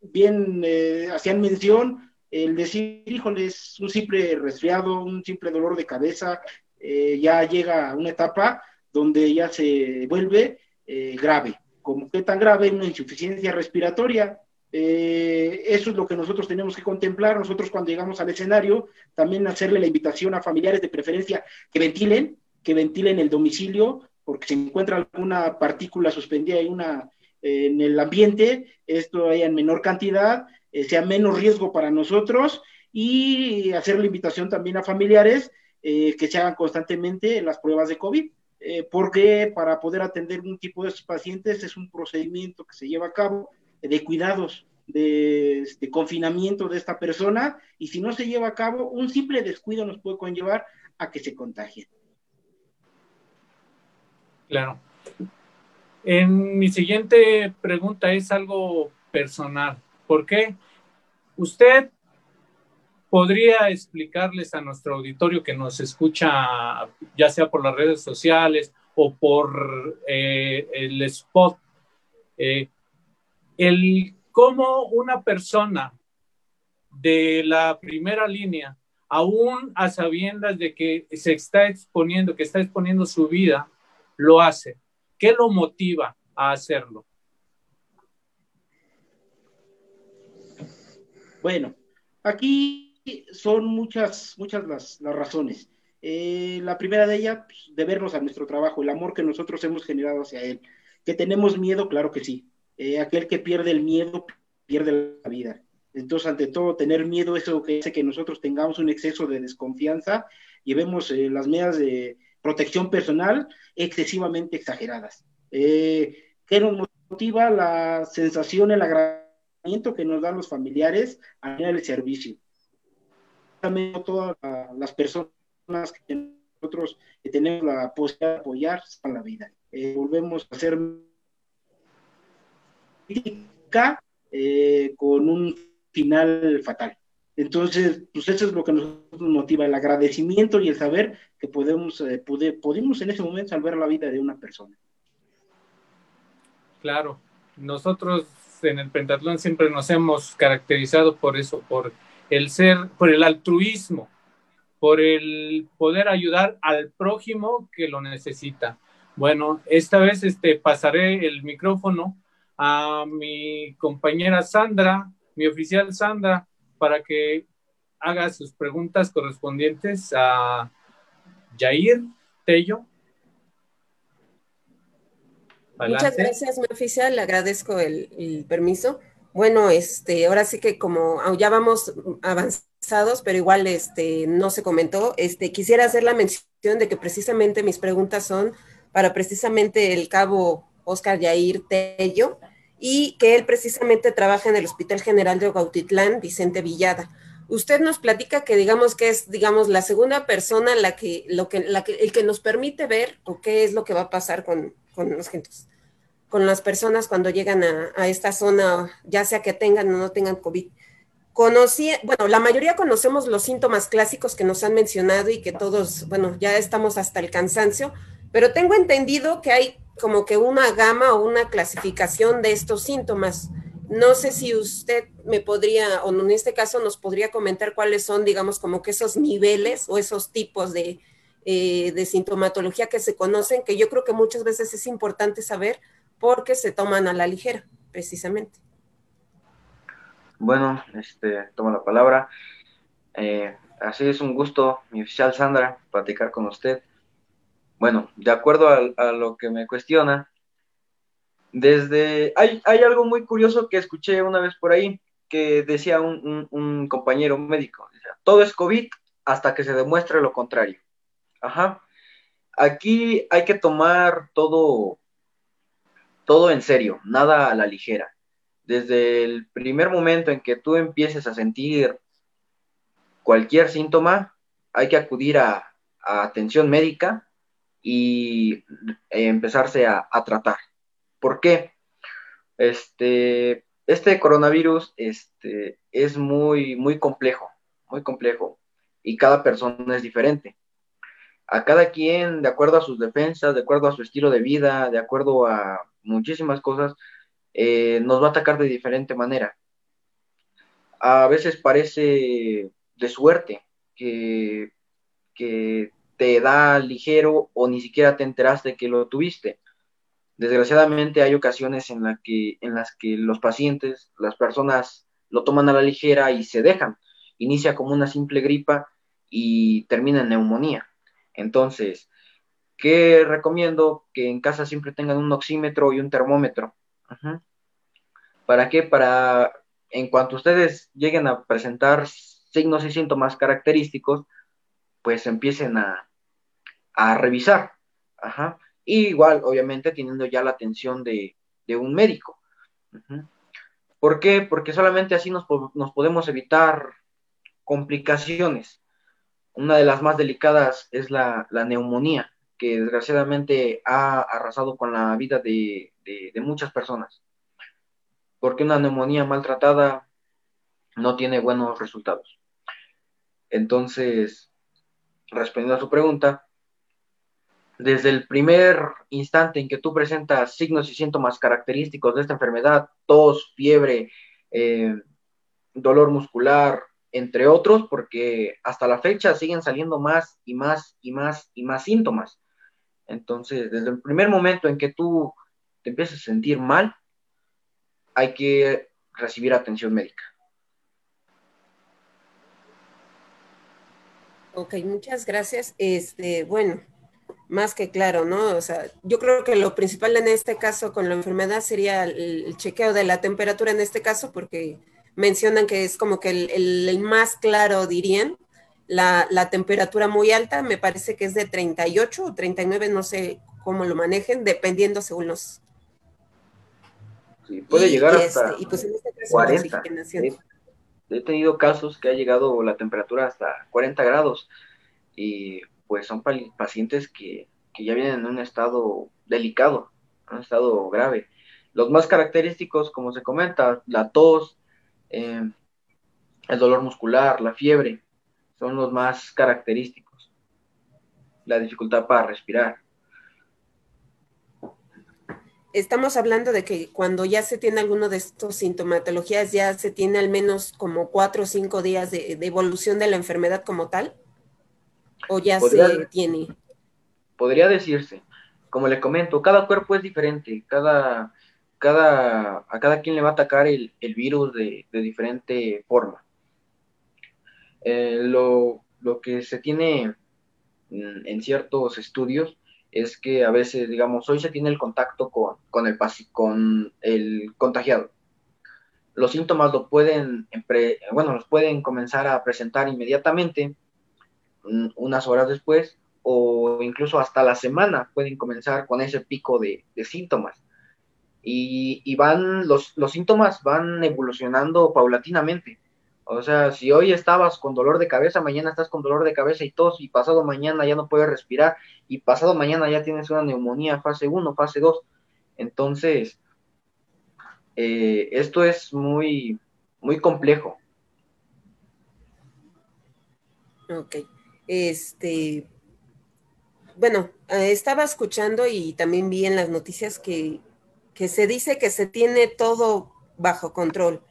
bien eh, hacían mención, el decir, híjole, es un simple resfriado, un simple dolor de cabeza, eh, ya llega a una etapa donde ya se vuelve eh, grave. Como que tan grave, una insuficiencia respiratoria. eso es lo que nosotros tenemos que contemplar. Nosotros cuando llegamos al escenario, también hacerle la invitación a familiares de preferencia que ventilen, que ventilen el domicilio, porque se encuentra alguna partícula suspendida en una en el ambiente, esto haya en menor cantidad, eh, sea menos riesgo para nosotros y hacer la invitación también a familiares eh, que se hagan constantemente las pruebas de COVID, eh, porque para poder atender un tipo de estos pacientes es un procedimiento que se lleva a cabo de cuidados, de, de, confinamiento de esta persona y si no se lleva a cabo, un simple descuido nos puede conllevar a que se contagien. Claro. En mi siguiente pregunta es algo personal. ¿Por qué? Usted podría explicarles a nuestro auditorio que nos escucha, ya sea por las redes sociales o por eh, el spot, eh, el cómo una persona de la primera línea, aún a sabiendas de que se está exponiendo, que está exponiendo su vida, lo hace. ¿Qué lo motiva a hacerlo? Bueno, aquí son muchas, muchas las, razones. Eh, la primera de ellas, pues, de vernos a nuestro trabajo, el amor que nosotros hemos generado hacia él. Que tenemos miedo, claro que sí. Eh, aquel que pierde el miedo, pierde la vida. Entonces, ante todo, tener miedo es lo que hace que nosotros tengamos un exceso de desconfianza y vemos eh, las medidas de, protección personal excesivamente exageradas. Eh, ¿Qué nos motiva? La sensación, el agradecimiento que nos dan los familiares a el servicio. precisamente todas las personas que nosotros tenemos la posibilidad de apoyar en la vida. Eh, volvemos a hacer eh, con un final fatal. Entonces, pues eso es lo que nos motiva, el agradecimiento y el saber que podemos, eh, en ese momento salvar la vida de una persona. Claro, nosotros en el pentatlón siempre nos hemos caracterizado por eso, por el ser, por el altruismo, por el poder ayudar al prójimo que lo necesita. Bueno, esta vez este, pasaré el micrófono a mi compañera Sandra, mi oficial Sandra, para que haga sus preguntas correspondientes a Jair Tello. Muchas gracias, oficial, le agradezco el, permiso. Bueno, este, ahora sí que como ya vamos avanzados, pero igual este, no se comentó, este, quisiera hacer la mención de que precisamente mis preguntas son para precisamente el cabo Oscar Yair Tello y que él precisamente trabaja en el Hospital General de Ogautitlán, Vicente Villada. Usted nos platica que digamos que es, digamos, la segunda persona la que, lo que, el que nos permite ver o qué es lo que va a pasar con, con los gentes con las personas cuando llegan a, esta zona, ya sea que tengan o no tengan COVID. Conocí, bueno, la mayoría conocemos los síntomas clásicos que nos han mencionado y que todos, bueno, ya estamos hasta el cansancio, pero tengo entendido que hay como que una gama o una clasificación de estos síntomas. No sé si usted me podría, o en este caso nos podría comentar cuáles son, digamos, como que esos niveles o esos tipos de, eh, de sintomatología que se conocen, que yo creo que muchas veces es importante saber porque se toman a la ligera, precisamente. Bueno, este, tomo la palabra. Eh, así es un gusto, mi oficial Sandra, platicar con usted. Bueno, de acuerdo a, lo que me cuestiona, desde... Hay, hay, algo muy curioso que escuché una vez por ahí, que decía un, compañero médico, todo es COVID hasta que se demuestre lo contrario. Ajá. Aquí hay que tomar todo todo en serio, nada a la ligera. Desde el primer momento en que tú empieces a sentir cualquier síntoma, hay que acudir a, atención médica y empezarse a, tratar. ¿Por qué? Este, este coronavirus este, es muy, muy complejo, muy complejo, y cada persona es diferente a cada quien, de acuerdo a sus defensas, de acuerdo a su estilo de vida, de acuerdo a muchísimas cosas, eh, nos va a atacar de diferente manera. A veces parece de suerte que, que te da ligero o ni siquiera te enteraste que lo tuviste. Desgraciadamente hay ocasiones en, la que, en las que los pacientes, las personas lo toman a la ligera y se dejan. Inicia como una simple gripa y termina en neumonía. Entonces, ¿qué recomiendo? Que en casa siempre tengan un oxímetro y un termómetro. ¿Para qué? Para, en cuanto ustedes lleguen a presentar signos y síntomas característicos, pues empiecen a, revisar. Y igual, obviamente, teniendo ya la atención de, un médico. ¿Por qué? Porque solamente así nos, nos podemos evitar complicaciones. Una de las más delicadas es la, neumonía, que desgraciadamente ha arrasado con la vida de, muchas personas. Porque una neumonía maltratada no tiene buenos resultados. Entonces, respondiendo a su pregunta, desde el primer instante en que tú presentas signos y síntomas característicos de esta enfermedad, tos, fiebre, eh, dolor muscular, entre otros, porque hasta la fecha siguen saliendo más y más y más y más síntomas. Entonces, desde el primer momento en que tú te empiezas a sentir mal, hay que recibir atención médica. Ok, muchas gracias. Este, bueno, más que claro, ¿no? O sea, yo creo que lo principal en este caso con la enfermedad sería el chequeo de la temperatura en este caso, porque mencionan que es como que el, más claro, dirían, la, temperatura muy alta, me parece que es de 38 o 39, no sé cómo lo manejen, dependiendo según los... Sí, puede llegar hasta 40. Este, he tenido casos que ha llegado la temperatura hasta 40 grados y pues son pacientes que, ya vienen en un estado delicado, un estado grave. Los más característicos, como se comenta, la tos, eh, el dolor muscular, la fiebre, son los más característicos. La dificultad para respirar. Estamos hablando de que cuando ya se tiene alguno de estos sintomatologías, ya se tiene al menos como cuatro o cinco días de, evolución de la enfermedad como tal, o ya se tiene. Podría decirse, como le comento, cada cuerpo es diferente, cada, cada, a cada quien le va a atacar el, virus de, diferente forma. Eh, lo, lo, que se tiene en ciertos estudios es que a veces, digamos, hoy se tiene el contacto con, con, el, con el contagiado. Los síntomas lo pueden, bueno, los pueden comenzar a presentar inmediatamente, mm, unas horas después, o incluso hasta la semana pueden comenzar con ese pico de, síntomas. Y, y, van, los, los síntomas van evolucionando paulatinamente. O sea, si hoy estabas con dolor de cabeza, mañana estás con dolor de cabeza y tos, y pasado mañana ya no puedes respirar, y pasado mañana ya tienes una neumonía fase 1, fase 2. Entonces, eh, esto es muy, muy complejo. Ok. Este, bueno, eh, estaba escuchando y también vi en las noticias que, que se dice que se tiene todo bajo control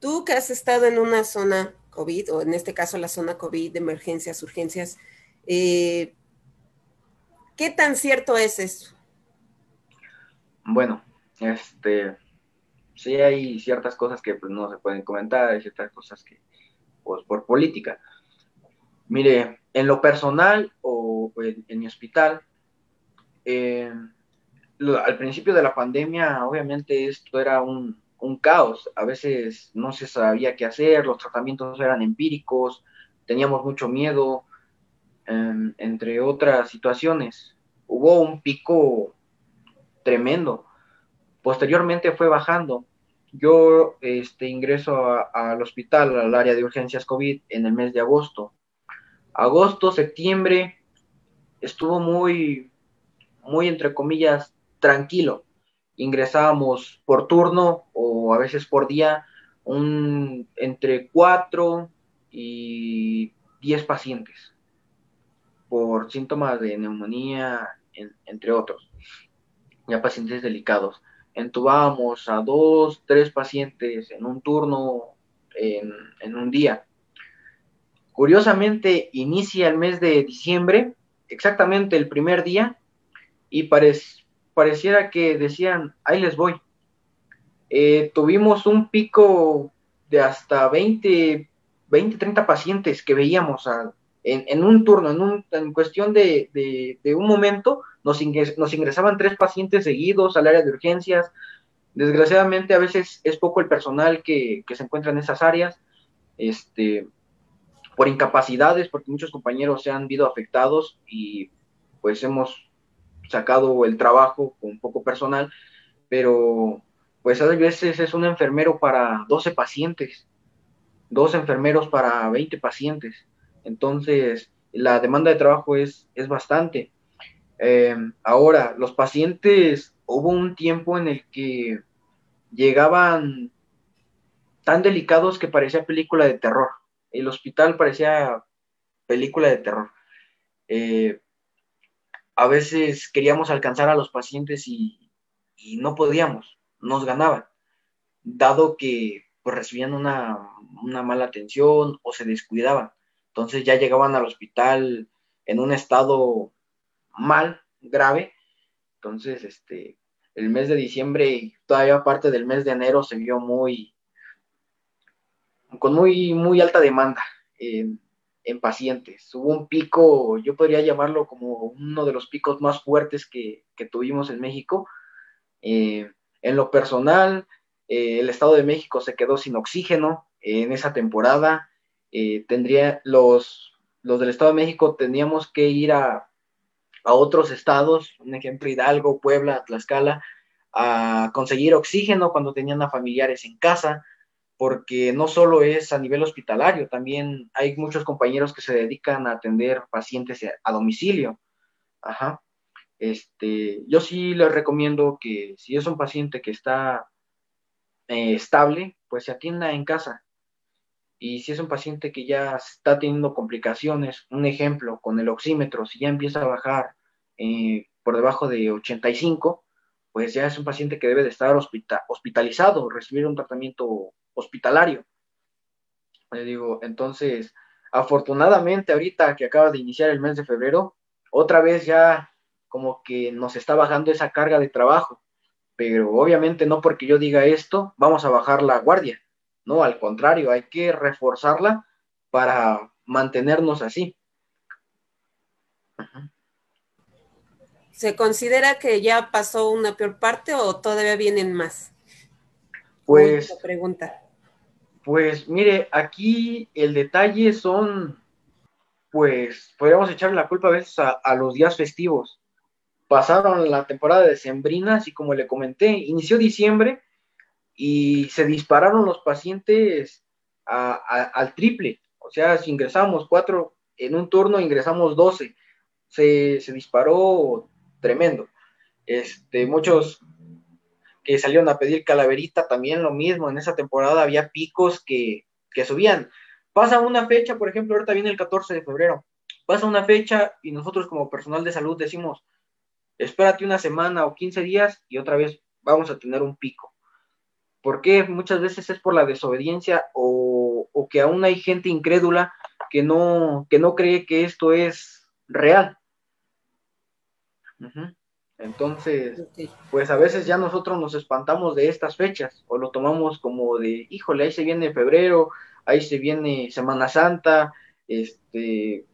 Tú que has estado en una zona COVID, o en este caso la zona COVID de emergencias, urgencias, eh, ¿qué tan cierto es eso? Bueno, este, sí hay ciertas cosas que pues, no se pueden comentar, hay ciertas cosas que, pues por política. Mire, en lo personal o en, mi hospital, eh, al principio de la pandemia, obviamente esto era un, un caos. A veces no se sabía qué hacer, los tratamientos eran empíricos, teníamos mucho miedo, em, entre otras situaciones. Hubo un pico tremendo. Posteriormente fue bajando. Yo este, ingreso al hospital, al área de urgencias COVID, en el mes de agosto. Agosto, septiembre, estuvo muy, muy, entre comillas, tranquilo ingresábamos por turno o a veces por día un, entre 4 y 10 pacientes por síntomas de neumonía, entre otros, ya pacientes delicados. Entubábamos a dos, tres pacientes en un turno, en, en un día. Curiosamente, inicia el mes de diciembre, exactamente el primer día, y pareciera que decían, ahí les voy. Eh, tuvimos un pico de hasta 20, 20 30 pacientes que veíamos en, un turno, en, un, en cuestión de, un momento, nos, nos ingresaban tres pacientes seguidos al área de urgencias. Desgraciadamente a veces es poco el personal que, que se encuentra en esas áreas, este, por incapacidades, porque muchos compañeros se han visto afectados y pues hemos sacado el trabajo con poco personal, pero pues a veces es un enfermero para 12 pacientes, dos enfermeros para 20 pacientes. Entonces, la demanda de trabajo es, es bastante. Em, ahora, los pacientes, hubo un tiempo en el que llegaban tan delicados que parecía película de terror. El hospital parecía película de terror. Eh, a veces queríamos alcanzar a los pacientes y, no podíamos, nos ganaban, dado que pues, recibían una, mala atención o se descuidaban. Entonces ya llegaban al hospital en un estado mal, grave. Entonces, este, el mes de diciembre y todavía parte del mes de enero se vio muy, con muy, muy alta demanda en pacientes. Hubo un pico, yo podría llamarlo como uno de los picos más fuertes que, tuvimos en México. Eh, en lo personal, eh, el Estado de México se quedó sin oxígeno en esa temporada. Eh, tendría los, los del Estado de México teníamos que ir a, a otros estados, un ejemplo Hidalgo, Puebla, Tlaxcala, a conseguir oxígeno cuando tenían a familiares en casa. Porque no solo es a nivel hospitalario, también hay muchos compañeros que se dedican a atender pacientes a domicilio. Ajá. Este, yo sí les recomiendo que si es un paciente que está eh, estable, pues se atienda en casa. Y si es un paciente que ya está teniendo complicaciones, un ejemplo, con el oxímetro, si ya empieza a bajar eh, por debajo de 85, pues ya es un paciente que debe de estar hospitalizado, recibir un tratamiento hospitalario. Le digo, entonces, afortunadamente ahorita que acaba de iniciar el mes de febrero, otra vez ya como que nos está bajando esa carga de trabajo, pero obviamente no porque yo diga esto, vamos a bajar la guardia, no, al contrario, hay que reforzarla para mantenernos así. ¿Se considera que ya pasó una peor parte o todavía vienen más? Pues. pregunta. Pues mire, aquí el detalle son, pues, podríamos echarle la culpa a veces a, los días festivos. Pasaron la temporada de sembrinas y como le comenté, inició diciembre y se dispararon los pacientes al triple. O sea, si ingresamos cuatro en un turno, ingresamos doce. Se, se disparó tremendo. Este, muchos que salieron a pedir calaverita, también lo mismo, en esa temporada había picos que, que subían. Pasa una fecha, por ejemplo, ahorita viene el 14 de febrero, pasa una fecha y nosotros como personal de salud decimos, espérate una semana o 15 días y otra vez vamos a tener un pico. ¿Por qué? Muchas veces es por la desobediencia o, o que aún hay gente incrédula que no, que no cree que esto es real. Entonces, pues a veces ya nosotros nos espantamos de estas fechas o lo tomamos como de, híjole, ahí se viene febrero, ahí se viene Semana Santa, este,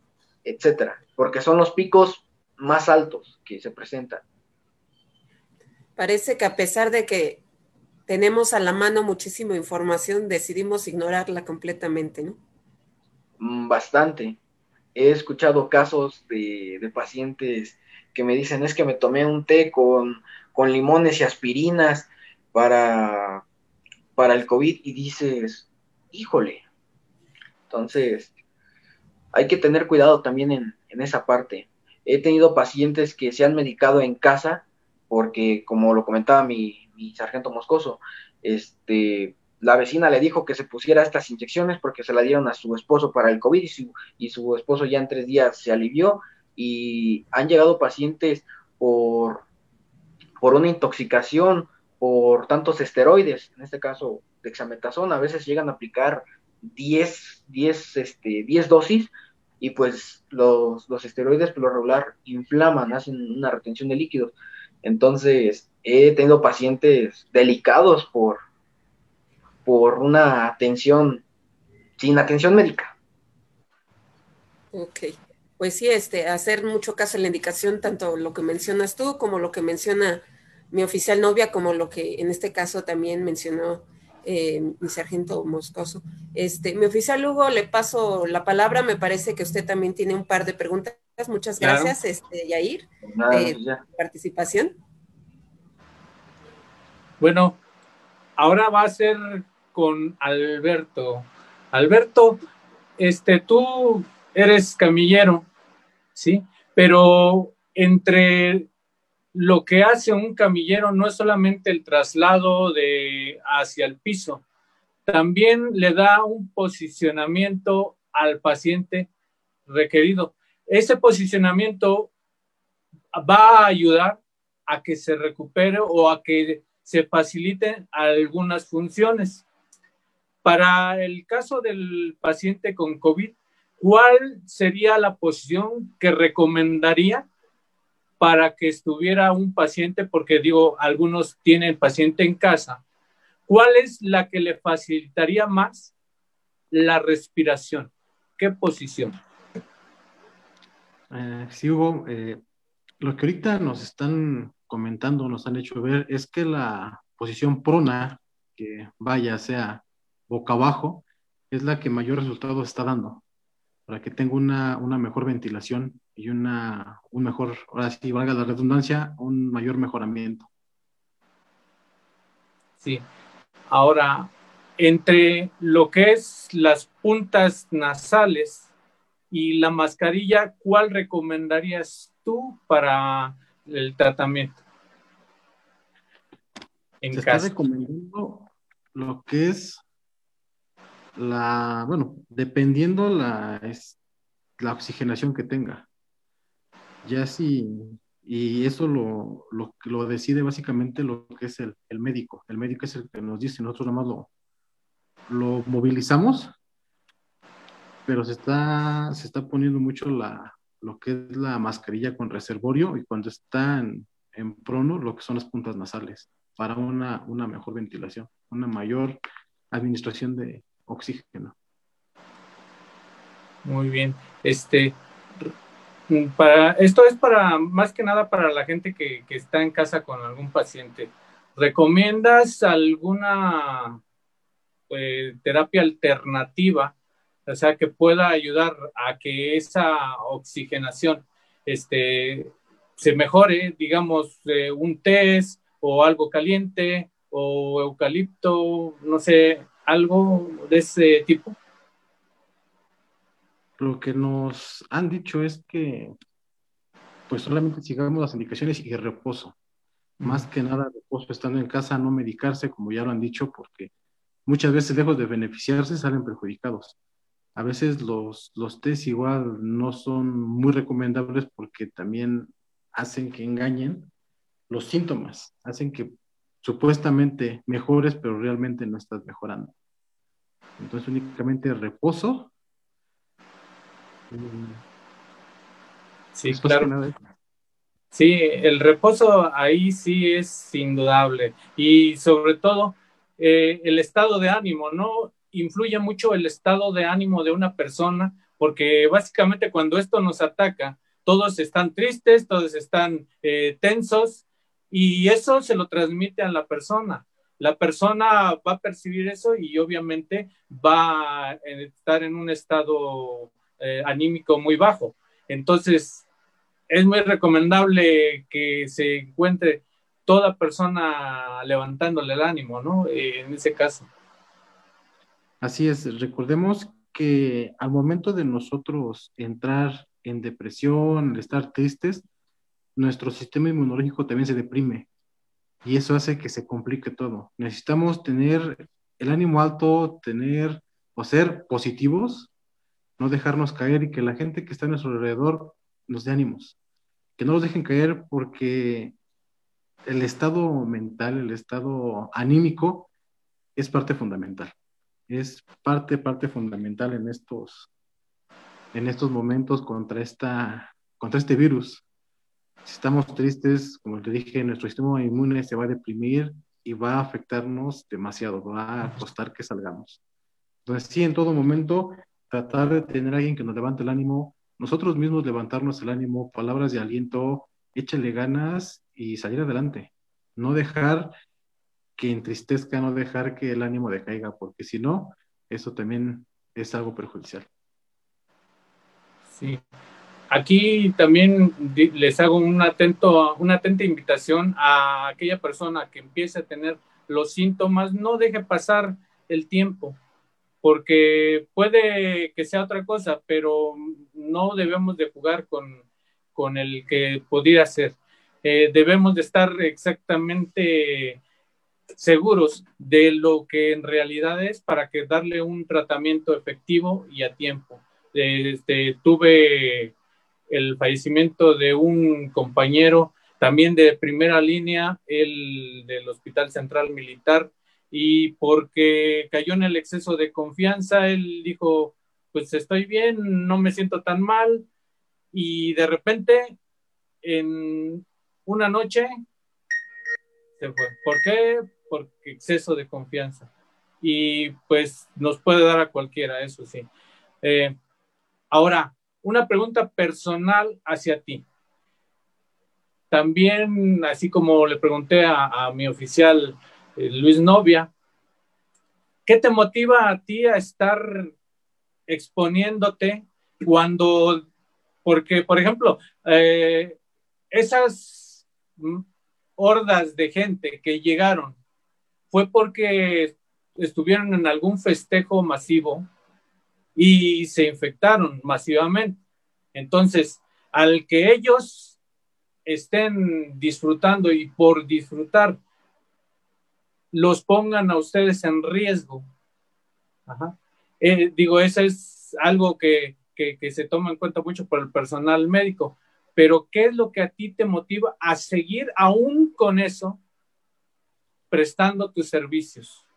etcétera, porque son los picos más altos que se presentan. Parece que a pesar de que tenemos a la mano muchísima información, decidimos ignorarla completamente, ¿no? Mm, bastante. He escuchado casos de, de pacientes que me dicen es que me tomé un té con, limones y aspirinas para, para el COVID y dices, híjole. Entonces, hay que tener cuidado también en, en esa parte. He tenido pacientes que se han medicado en casa porque, como lo comentaba mi, mi sargento moscoso, este, la vecina le dijo que se pusiera estas inyecciones porque se la dieron a su esposo para el COVID y su, y su esposo ya en tres días se alivió y han llegado pacientes por, por una intoxicación, por tantos esteroides, en este caso dexametasona, a veces llegan a aplicar 10, 10, este, 10 dosis y pues los, los esteroides por lo regular inflaman, hacen una retención de líquidos. Entonces he tenido pacientes delicados por, por una atención sin atención médica. Ok pues sí, este, hacer mucho caso a la indicación, tanto lo que mencionas tú como lo que menciona mi oficial novia, como lo que en este caso también mencionó eh, mi sargento Moscoso. Este, mi oficial Hugo, le paso la palabra, me parece que usted también tiene un par de preguntas. Muchas gracias, este, Yair, pues participación. Bueno, ahora va a ser con Alberto. Alberto, este, tú eres camillero. ¿Sí? Pero entre lo que hace un camillero no es solamente el traslado de hacia el piso, también le da un posicionamiento al paciente requerido. Ese posicionamiento va a ayudar a que se recupere o a que se faciliten algunas funciones. Para el caso del paciente con COVID, ¿cuál sería la posición que recomendaría para que estuviera un paciente? Porque digo, algunos tienen paciente en casa. ¿Cuál es la que le facilitaría más la respiración? ¿Qué posición? Eh, sí, Hugo, eh, lo que ahorita nos están comentando, nos han hecho ver, es que la posición prona, que vaya, sea boca abajo, es la que mayor resultado está dando para que tenga una, mejor ventilación y una, un mejor, ahora sí, valga la redundancia, un mayor mejoramiento. Sí. Ahora, entre lo que es las puntas nasales y la mascarilla, ¿cuál recomendarías tú para el tratamiento? En Se está recomendando lo que es la, bueno, dependiendo la, es, la oxigenación que tenga. Ya si, y eso lo, lo, lo, decide básicamente lo que es el, el, médico. El médico es el que nos dice, nosotros nomás lo, lo movilizamos, pero se está, se está poniendo mucho la, lo que es la mascarilla con reservorio y cuando están en prono, lo que son las puntas nasales, para una, una mejor ventilación, una mayor administración de oxígeno. Muy bien. Este, para, esto es para, más que nada para la gente que, que está en casa con algún paciente. ¿Recomiendas alguna eh, terapia alternativa, o sea, que pueda ayudar a que esa oxigenación este, se mejore, digamos, un test o algo caliente o eucalipto, no sé, algo de ese tipo? Lo que nos han dicho es que pues solamente sigamos las indicaciones y reposo. Más que nada reposo estando en casa, no medicarse, como ya lo han dicho, porque muchas veces lejos de beneficiarse salen perjudicados. A veces los, los test igual no son muy recomendables porque también hacen que engañen los síntomas, hacen que supuestamente mejores, pero realmente no estás mejorando. Entonces únicamente reposo. Sí, claro. Sí, el reposo ahí sí es indudable. Y sobre todo, eh, el estado de ánimo, ¿no? Influye mucho el estado de ánimo de una persona, porque básicamente cuando esto nos ataca, todos están tristes, todos están eh, tensos, y eso se lo transmite a la persona. La persona va a percibir eso y obviamente va a estar en un estado eh, anímico muy bajo. Entonces, es muy recomendable que se encuentre toda persona levantándole el ánimo, ¿no? Eh, en ese caso. Así es, recordemos que al momento de nosotros entrar en depresión, estar tristes, nuestro sistema inmunológico también se deprime y eso hace que se complique todo. Necesitamos tener el ánimo alto, tener o ser positivos, no dejarnos caer y que la gente que está a nuestro alrededor nos dé ánimos, que no los dejen caer porque el estado mental, el estado anímico es parte fundamental. Es parte, parte fundamental en estos, en estos momentos contra, esta, contra este virus. Si estamos tristes, como te dije, nuestro sistema inmune se va a deprimir y va a afectarnos demasiado, va a costar que salgamos. Entonces, sí, en todo momento, tratar de tener a alguien que nos levante el ánimo, nosotros mismos levantarnos el ánimo, palabras de aliento, échale ganas y salir adelante. No dejar que entristezca, no dejar que el ánimo decaiga, porque si no, eso también es algo perjudicial. Sí. Aquí también les hago un atento, una atenta invitación a aquella persona que empiece a tener los síntomas, no deje pasar el tiempo, porque puede que sea otra cosa, pero no debemos de jugar con, con el que podría ser. Eh, debemos de estar exactamente seguros de lo que en realidad es para que darle un tratamiento efectivo y a tiempo. Este, tuve el fallecimiento de un compañero también de primera línea, el del Hospital Central Militar, y porque cayó en el exceso de confianza, él dijo, pues estoy bien, no me siento tan mal, y de repente en una noche se fue. ¿Por qué? Porque exceso de confianza. Y pues nos puede dar a cualquiera, eso sí. Eh, ahora, una pregunta personal hacia ti. También, así como le pregunté a, mi oficial eh, Luis Novia, ¿qué te motiva a ti a estar exponiéndote cuando, porque, por ejemplo, eh, esas hordas de gente que llegaron fue porque estuvieron en algún festejo masivo y se infectaron masivamente. Entonces, al que ellos estén disfrutando y por disfrutar los pongan a ustedes en riesgo. Eh, digo, eso es algo que, que, se toma en cuenta mucho por el personal médico, pero ¿qué es lo que a ti te motiva a seguir aún con eso, prestando tus servicios?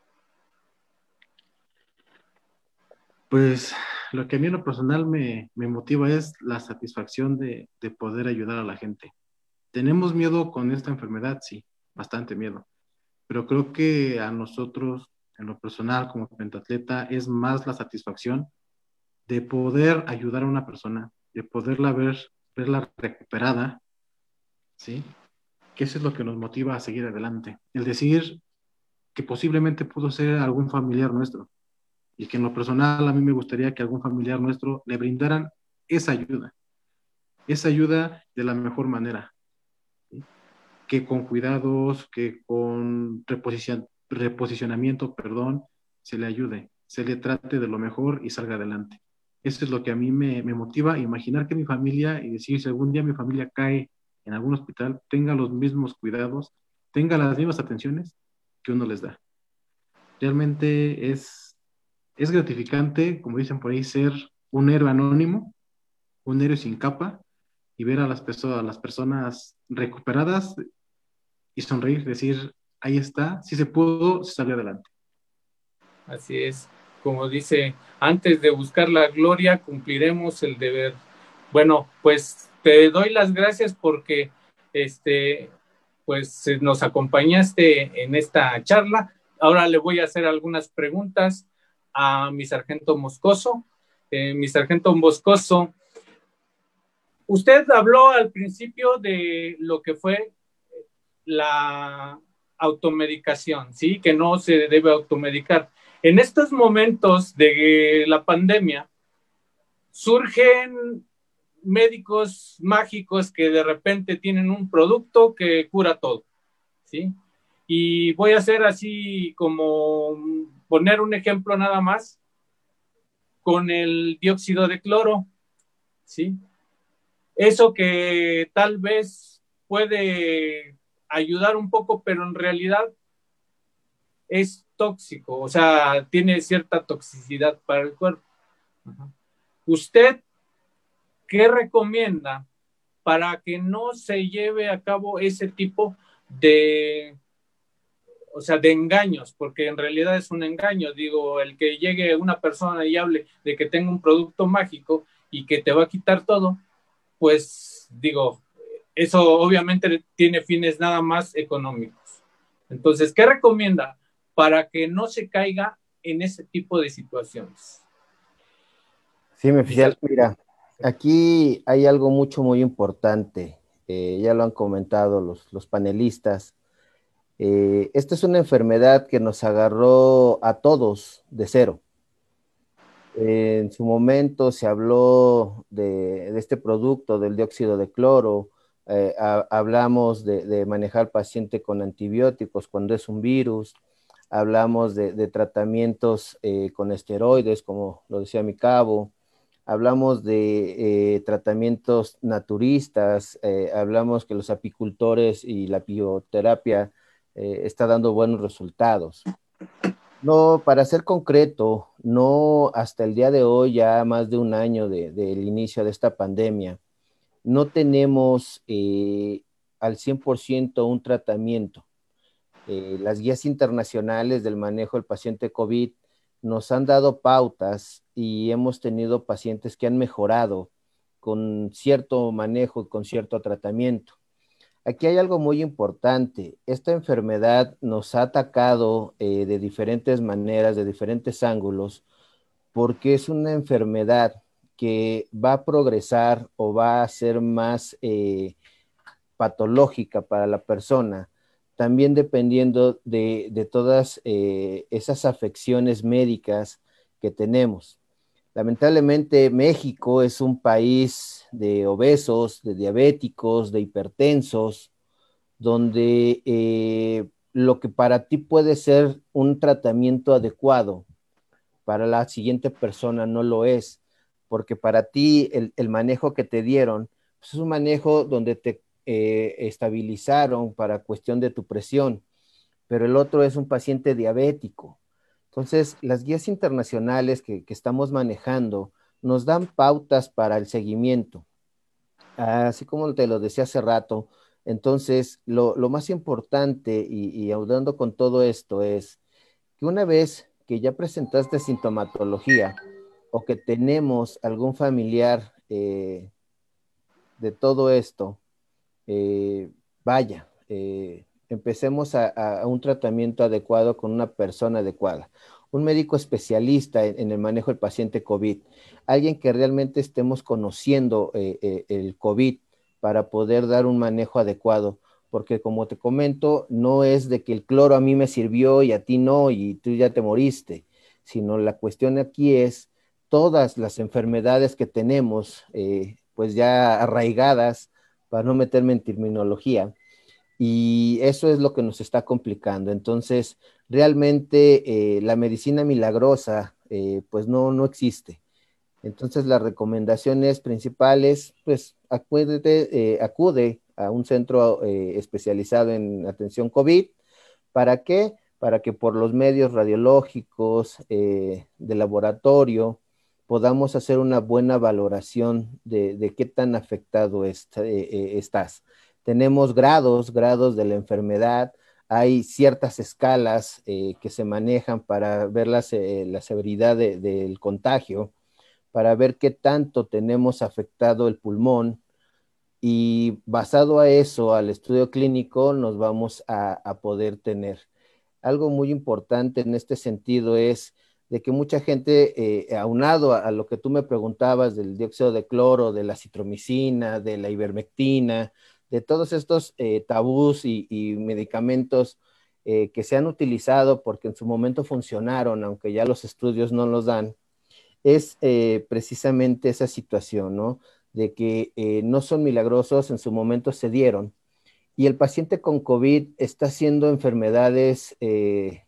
Pues lo que a mí en lo personal me, motiva es la satisfacción de, de, poder ayudar a la gente. Tenemos miedo con esta enfermedad, sí, bastante miedo, pero creo que a nosotros, en lo personal, como pentatleta, es más la satisfacción de poder ayudar a una persona, de poderla ver, recuperada, ¿sí? Que eso es lo que nos motiva a seguir adelante. El decir que posiblemente pudo ser algún familiar nuestro y que en lo personal a mí me gustaría que algún familiar nuestro le brindaran esa ayuda, esa ayuda de la mejor manera, que con cuidados, que con reposicionamiento, perdón, se le ayude, se le trate de lo mejor y salga adelante. Eso es lo que a mí me, me motiva, imaginar que mi familia, y decir, si algún día mi familia cae en algún hospital, tenga los mismos cuidados, tenga las mismas atenciones que uno les da. Realmente es, es gratificante, como dicen por ahí, ser un héroe anónimo, un héroe sin capa, y ver a las, personas, a las personas recuperadas y sonreír, decir, ahí está, si se pudo, se salió adelante. Así es como dice, antes de buscar la gloria, cumpliremos el deber. Bueno, pues te doy las gracias porque este, pues nos acompañaste en esta charla. Ahora le voy a hacer algunas preguntas a mi sargento Moscoso. Eh, mi sargento Moscoso, usted habló al principio de lo que fue la automedicación, ¿sí? Que no se debe automedicar. En estos momentos de la pandemia, surgen médicos mágicos que de repente tienen un producto que cura todo, ¿sí? Y voy a hacer así como poner un ejemplo nada más con el dióxido de cloro, ¿sí? Eso que tal vez puede ayudar un poco, pero en realidad es tóxico, o sea, tiene cierta toxicidad para el cuerpo. ¿Usted qué recomienda para que no se lleve a cabo ese tipo de, o sea, de engaños? Porque en realidad es un engaño. Digo, el que llegue una persona y hable de que tenga un producto mágico y que te va a quitar todo, pues digo, eso obviamente tiene fines nada más económicos. Entonces, ¿qué recomienda? para que no se caiga en ese tipo de situaciones. Sí, mi oficial, mira, aquí hay algo mucho, muy importante. Eh, ya lo han comentado los, panelistas. Eh, esta es una enfermedad que nos agarró a todos de cero. en su momento se habló de, este producto, del dióxido de cloro, eh, hablamos de, de, manejar paciente con antibióticos cuando es un virus, hablamos de, tratamientos eh, con esteroides, como lo decía mi cabo, hablamos de tratamientos naturistas, hablamos que los apicultores y la bioterapia está dando buenos resultados. No, para ser concreto, no hasta el día de hoy, ya más de un año del inicio de esta pandemia, no tenemos al 100% un tratamiento eh, las guías internacionales del manejo del paciente COVID nos han dado pautas y hemos tenido pacientes que han mejorado con cierto manejo con cierto tratamiento. Aquí hay algo muy importante. Esta enfermedad nos ha atacado eh, de diferentes maneras, de diferentes ángulos, porque es una enfermedad que va a progresar o va a ser más eh, patológica para la persona también dependiendo de, todas eh, esas afecciones médicas que tenemos. Lamentablemente México es un país de obesos, de diabéticos, de hipertensos, donde eh, lo que para ti puede ser un tratamiento adecuado, para la siguiente persona no lo es, porque para ti el, manejo que te dieron pues, es un manejo donde te eh, estabilizaron para cuestión de tu presión, pero el otro es un paciente diabético. Entonces, las guías internacionales que, estamos manejando nos dan pautas para el seguimiento. Así como te lo decía hace rato, entonces lo, más importante y, y audando con todo esto es que una vez que ya presentaste sintomatología o que tenemos algún familiar eh, de todo esto, eh, vaya, eh, empecemos a, un tratamiento adecuado con una persona adecuada. Un médico especialista en, el manejo del paciente COVID, alguien que realmente estemos conociendo el COVID para poder dar un manejo adecuado porque como te comento, no es de que el cloro a mí me sirvió y a ti no y tú ya te moriste, sino la cuestión aquí es todas las enfermedades que tenemos, eh, pues ya arraigadas, para no meterme en terminología, y eso es lo que nos está complicando. Entonces, realmente eh, la medicina milagrosa, eh, pues no, no existe. Entonces, las recomendaciones principales, pues acude, acude a un centro eh, especializado en atención COVID. ¿Para qué? Para que por los medios radiológicos eh, de laboratorio podamos hacer una buena valoración de, qué tan afectado eh, estás. Tenemos grados, grados de la enfermedad, hay ciertas escalas que se manejan para ver la, severidad del contagio, para ver qué tanto tenemos afectado el pulmón, y basado a eso, al estudio clínico, nos vamos a, poder tener. Algo muy importante en este sentido es de que mucha gente, eh, aunado a, lo que tú me preguntabas del dióxido de cloro, de la citromicina, de la ivermectina, de todos estos eh, tabús y, medicamentos eh, que se han utilizado porque en su momento funcionaron, aunque ya los estudios no los dan, es precisamente esa situación, ¿no? de que eh, no son milagrosos, en su momento se dieron. Y el paciente con COVID está haciendo enfermedades eh,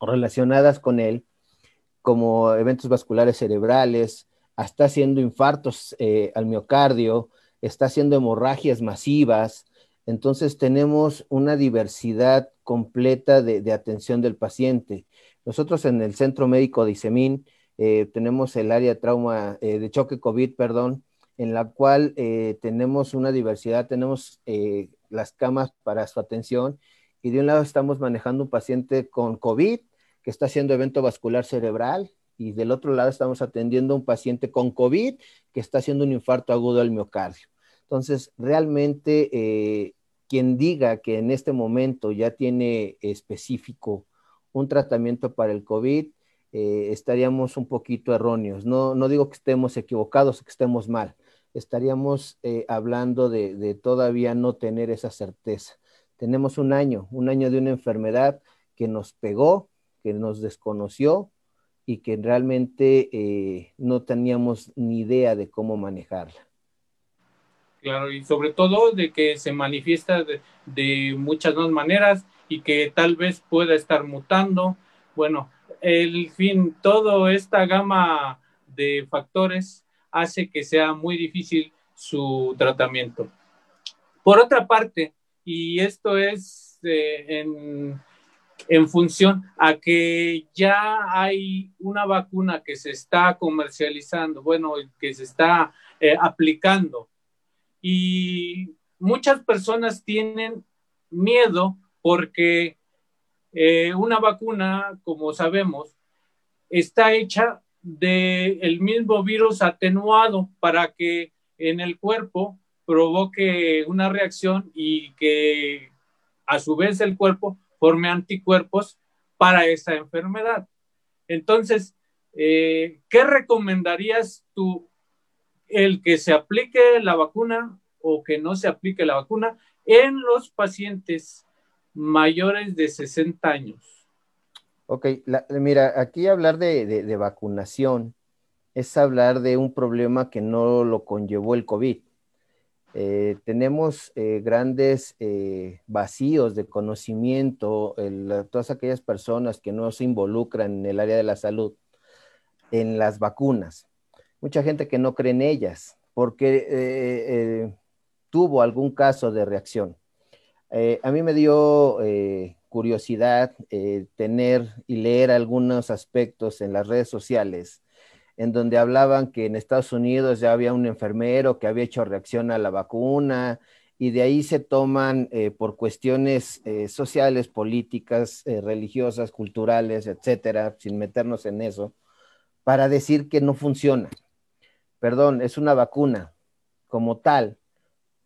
relacionadas con él, como eventos vasculares cerebrales, está haciendo infartos eh, al miocardio, está haciendo hemorragias masivas. Entonces tenemos una diversidad completa de, atención del paciente. Nosotros en el Centro Médico de Isemín eh, tenemos el área de trauma, eh, de choque COVID, perdón, en la cual eh, tenemos una diversidad, tenemos las camas para su atención y de un lado estamos manejando un paciente con COVID que está haciendo evento vascular cerebral y del otro lado estamos atendiendo a un paciente con COVID que está haciendo un infarto agudo al miocardio. Entonces, realmente, quien diga que en este momento ya tiene específico un tratamiento para el COVID, eh, estaríamos un poquito erróneos. No, no digo que estemos equivocados que estemos mal, estaríamos eh, hablando de, todavía no tener esa certeza. Tenemos un año, un año de una enfermedad que nos pegó, que nos desconoció y que realmente eh, no teníamos ni idea de cómo manejarla. Claro, y sobre todo de que se manifiesta de, muchas más maneras y que tal vez pueda estar mutando. Bueno, el fin, toda esta gama de factores hace que sea muy difícil su tratamiento. Por otra parte, y esto es eh, en, función a que ya hay una vacuna que se está comercializando, bueno, que se está eh, aplicando, y muchas personas tienen miedo porque eh, una vacuna, como sabemos, está hecha del mismo virus atenuado para que en el cuerpo provoque una reacción y que a su vez el cuerpo forme anticuerpos para esa enfermedad. Entonces, eh, ¿qué recomendarías tú? El que se aplique la vacuna o que no se aplique la vacuna en los pacientes mayores de 60 años. Ok, mira, aquí hablar de, vacunación es hablar de un problema que no lo conllevó el COVID. Eh, tenemos eh, grandes eh, vacíos de conocimiento, todas aquellas personas que no se involucran en el área de la salud, en las vacunas. Mucha gente que no cree en ellas porque tuvo algún caso de reacción. a mí me dio curiosidad tener y leer algunos aspectos en las redes sociales en donde hablaban que en Estados Unidos ya había un enfermero que había hecho reacción a la vacuna y de ahí se toman eh, por cuestiones eh, sociales, políticas, eh, religiosas, culturales, etcétera, sin meternos en eso, para decir que no funciona. Perdón, es una vacuna como tal.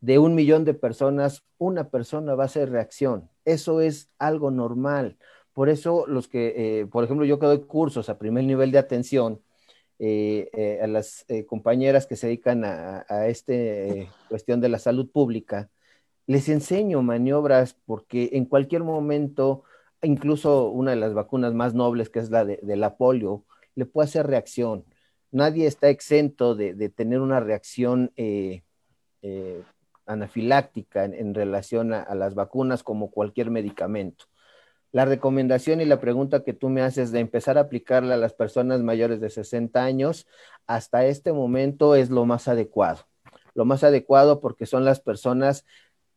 De un millón de personas, una persona va a hacer reacción. Eso es algo normal. Por eso los que, por ejemplo, yo que doy cursos a primer nivel de atención, eh, eh, a las eh, compañeras que se dedican a, esta cuestión de la salud pública, les enseño maniobras porque en cualquier momento, incluso una de las vacunas más nobles, que es la de, la polio, le puede hacer reacción. Nadie está exento de, tener una reacción anafiláctica en, relación a las vacunas como cualquier medicamento la recomendación y la pregunta que tú me haces de empezar a aplicarla a las personas mayores de 60 años, hasta este momento es lo más adecuado. Lo más adecuado porque son las personas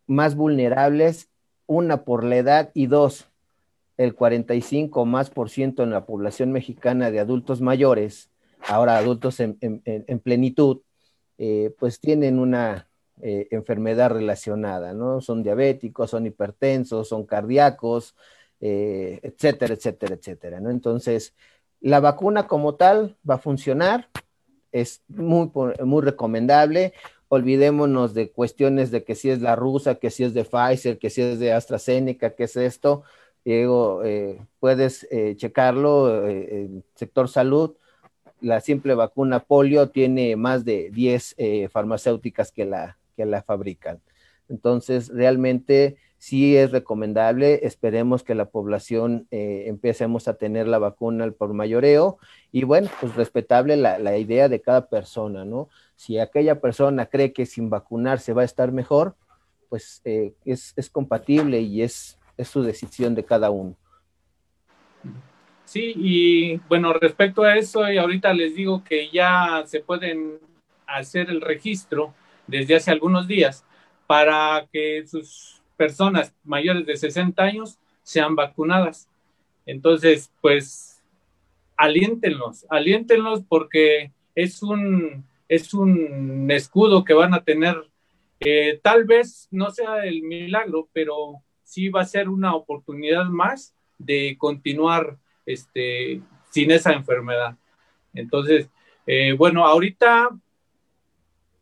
más vulnerables, una por la edad y dos, el 45 más por ciento en la población mexicana de adultos mayores, ahora adultos en, plenitud, eh, pues tienen una eh, enfermedad relacionada, ¿no? Son diabéticos, son hipertensos, son cardíacos, eh, etcétera, etcétera, etcétera. ¿no? Entonces, la vacuna como tal va a funcionar, es muy, muy recomendable. Olvidémonos de cuestiones de que si es la rusa, que si es de Pfizer, que si es de AstraZeneca, que es esto. Diego, eh, puedes eh, checarlo, el sector salud, la simple vacuna polio tiene más de 10 farmacéuticas que la, que la fabrican. Entonces, realmente sí es recomendable. Esperemos que la población eh, empecemos a tener la vacuna por mayoreo y bueno, pues respetable la, idea de cada persona, ¿no? Si aquella persona cree que sin vacunarse va a estar mejor, pues eh, es, compatible y es, es su decisión de cada uno. Sí, y bueno, respecto a eso, y ahorita les digo que ya se pueden hacer el registro desde hace algunos días para que sus personas mayores de 60 años sean vacunadas. Entonces, pues, aliéntenlos, aliéntenlos porque es un, es un escudo que van a tener. Eh, tal vez no sea el milagro, pero sí va a ser una oportunidad más de continuar este, sin esa enfermedad. Entonces, eh, bueno, ahorita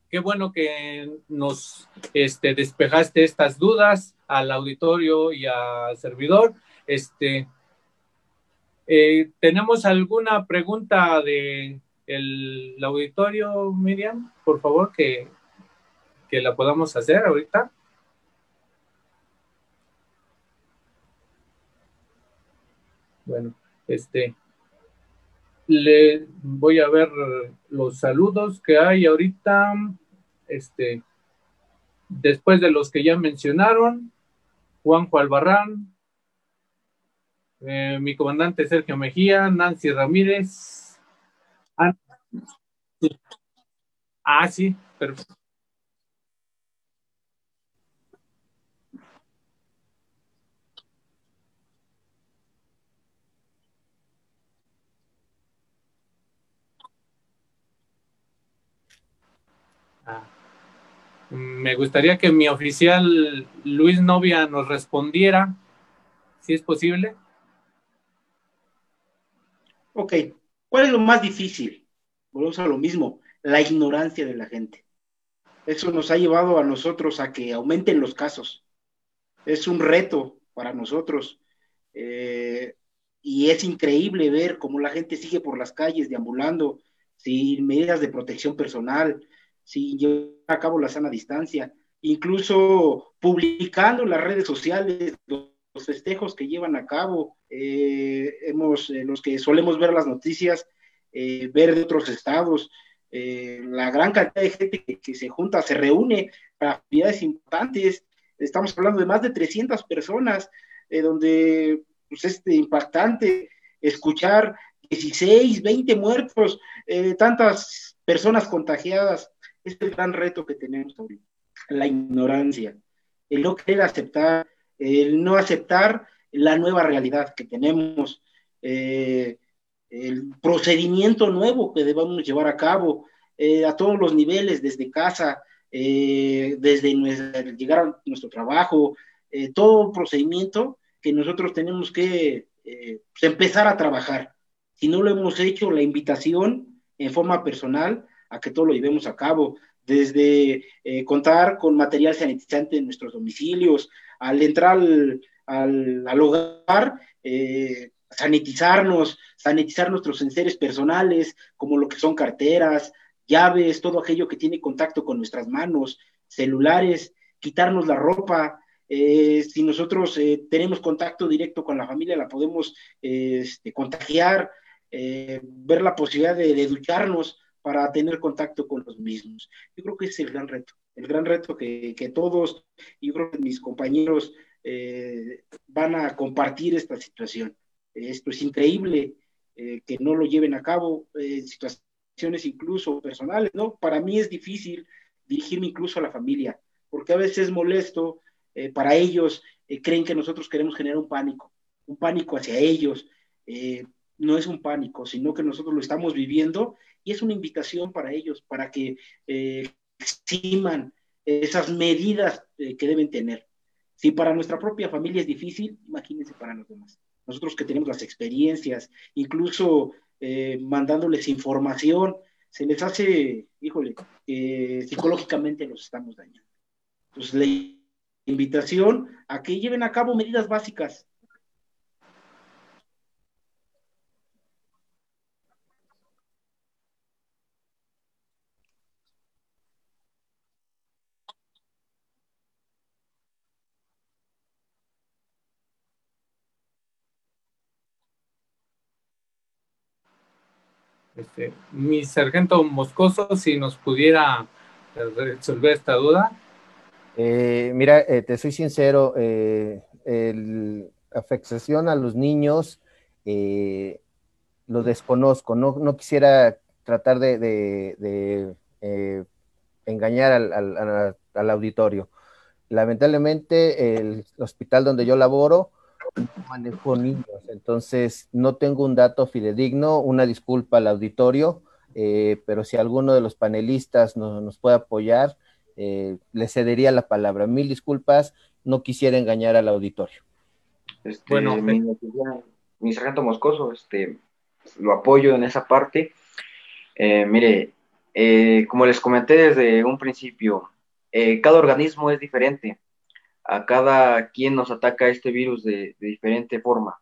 qué bueno que nos este, despejaste estas dudas al auditorio y al servidor. Este, eh, ¿Tenemos alguna pregunta de auditorio, Miriam? Por favor, que, que la podamos hacer ahorita. Bueno, este, le voy a ver los saludos que hay ahorita. Este, después de los que ya mencionaron, Juanjo Albarrán, eh, mi comandante Sergio Mejía, Nancy Ramírez. Ah, sí, perfecto. Me gustaría que mi oficial Luis Novia nos respondiera, si es posible. Ok, ¿cuál es lo más difícil? Volvemos a lo mismo, la ignorancia de la gente. Eso nos ha llevado a nosotros a que aumenten los casos. Es un reto para nosotros. Eh, y es increíble ver cómo la gente sigue por las calles deambulando sin medidas de protección personal, sin llevar a cabo la sana distancia, incluso publicando en las redes sociales los, festejos que llevan a cabo. Eh, hemos, eh, los que solemos ver las noticias, eh, ver de otros estados, eh, la gran cantidad de gente que, se junta, se reúne para actividades importantes. Estamos hablando de más de 300 personas, donde pues, es impactante escuchar 16, 20 muertos, tantas personas contagiadas. Es el gran reto que tenemos ahorita, la ignorancia, el no querer aceptar, el no aceptar la nueva realidad que tenemos, el procedimiento nuevo que debamos llevar a cabo eh, a todos los niveles, desde casa, eh, desde llegar a nuestro trabajo, eh, todo procedimiento que nosotros tenemos que pues, empezar a trabajar. Si no lo hemos hecho, la invitación en forma personal a que todo lo llevemos a cabo, desde contar con material sanitizante en nuestros domicilios, al entrar al, hogar, sanitizarnos, sanitizar nuestros enseres personales, como lo que son carteras, llaves, todo aquello que tiene contacto con nuestras manos, celulares, quitarnos la ropa. Eh, si nosotros eh, tenemos contacto directo con la familia, la podemos este, contagiar, eh, ver la posibilidad de, ducharnos para tener contacto con los mismos. Yo creo que ese es el gran reto, el gran reto que, que todos, yo creo que mis compañeros van a compartir esta situación. Esto es increíble que no lo lleven a cabo, situaciones incluso personales, ¿no? Para mí es difícil dirigirme incluso a la familia, porque a veces es molesto, eh, para ellos eh, creen que nosotros queremos generar un pánico, un pánico hacia ellos. Eh, no es un pánico, sino que nosotros lo estamos viviendo y es una invitación para ellos, para que eximan esas medidas que deben tener. Si para nuestra propia familia es difícil, imagínense para los demás. Nosotros que tenemos las experiencias, incluso eh, mandándoles información, se les hace, híjole, psicológicamente los estamos dañando. Entonces, la invitación a que lleven a cabo medidas básicas Este, mi sargento Moscoso, si nos pudiera resolver esta duda. Eh, mira, eh, te soy sincero, eh, el afectación a los niños lo desconozco, no, quisiera tratar de, engañar al, auditorio. Lamentablemente, el hospital donde yo laboro manejo niños, entonces no tengo un dato fidedigno, una disculpa al auditorio, eh, pero si alguno de los panelistas nos puede apoyar, eh, le cedería la palabra. Mil disculpas, no quisiera engañar al auditorio. Este, bueno, mi, sargento Moscoso, este, lo apoyo en esa parte. Eh, mire, como les comenté desde un principio, cada organismo es diferente a cada quien nos ataca este virus de, diferente forma.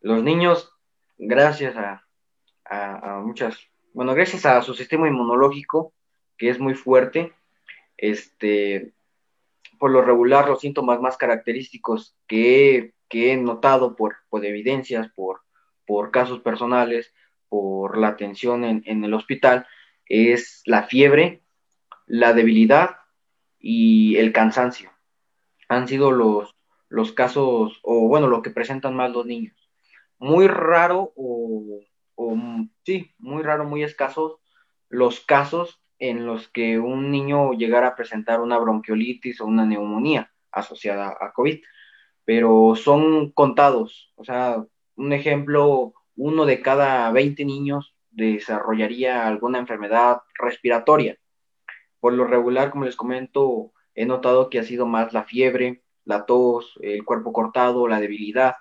Los niños, gracias a, muchas, bueno, gracias a su sistema inmunológico, que es muy fuerte, este, por lo regular los síntomas más característicos que, he notado por, por evidencias, por, por casos personales, por la atención en, en el hospital, es la fiebre, la debilidad y el cansancio han sido los, los casos, o bueno, lo que presentan más los niños. Muy raro, o, sí, muy raro, muy escasos los casos en los que un niño llegara a presentar una bronquiolitis o una neumonía asociada a COVID, pero son contados, o sea, un ejemplo, uno de cada 20 niños desarrollaría alguna enfermedad respiratoria. Por lo regular, como les comento, he notado que ha sido más la fiebre, la tos, el cuerpo cortado, la debilidad.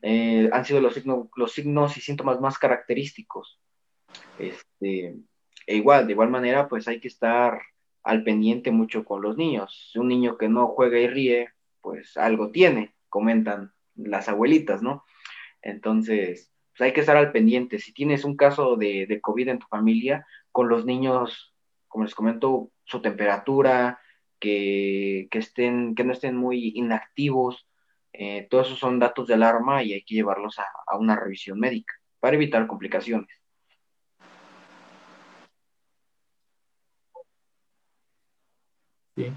Eh, han sido los, los signos y síntomas más característicos. Este, e igual, de igual manera, pues hay que estar al pendiente mucho con los niños. Un niño que no juega y ríe, pues algo tiene, comentan las abuelitas, ¿no? Entonces, pues hay que estar al pendiente. Si tienes un caso de, de COVID en tu familia, con los niños, como les comento, su temperatura, que, que, estén, que no estén muy inactivos. Eh, todo eso son datos de alarma y hay que llevarlos a, a una revisión médica para evitar complicaciones. Sí.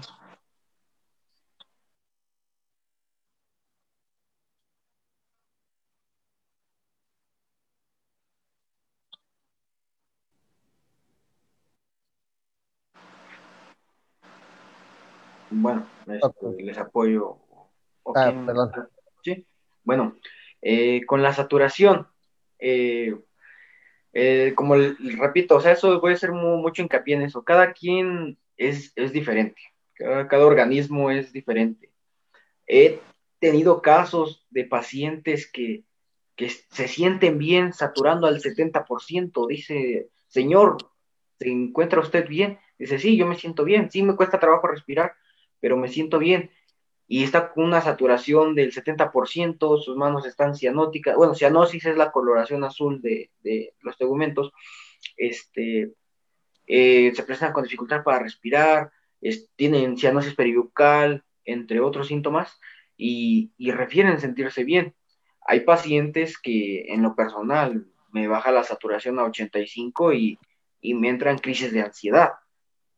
Bueno, este, les apoyo. Ah, perdón. Sí. Bueno, eh, con la saturación, eh, eh, como repito, o sea, eso voy a hacer mucho hincapié en eso. Cada quien es, diferente, cada, organismo es diferente. He tenido casos de pacientes que, que se sienten bien saturando al 70%. Dice, señor, ¿se encuentra usted bien? Dice, sí, yo me siento bien, sí me cuesta trabajo respirar, pero me siento bien. Y está con una saturación del 70%, sus manos están cianóticas. Bueno, cianosis es la coloración azul de, los tegumentos. Este, eh, se presentan con dificultad para respirar, tienen cianosis peribucal, entre otros síntomas, y, refieren sentirse bien. Hay pacientes que en lo personal me baja la saturación a 85 y, y me entran crisis de ansiedad.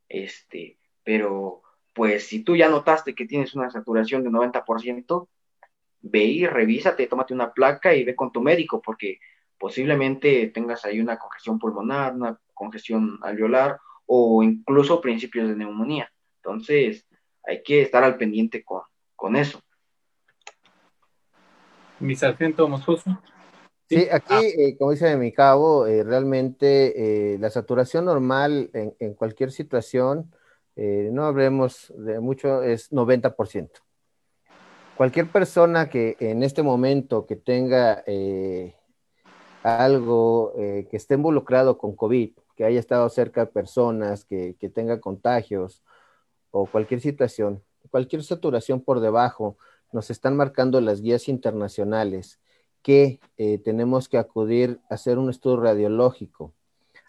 Este, pero pues si tú ya notaste que tienes una saturación de 90%, ve y revísate, tómate una placa y ve con tu médico, porque posiblemente tengas ahí una congestión pulmonar, una congestión alveolar o incluso principios de neumonía. Entonces, hay que estar al pendiente con, eso. Mi sargento Moscoso. Sí, aquí, ah. eh, como dice mi cabo, eh, realmente eh, la saturación normal en, en, cualquier situación eh, no hablemos de mucho, es 90%. Cualquier persona que en este momento que tenga eh, algo eh, que esté involucrado con COVID, que haya estado cerca de personas, que, tenga contagios o cualquier situación, cualquier saturación por debajo, nos están marcando las guías internacionales que tenemos que acudir a hacer un estudio radiológico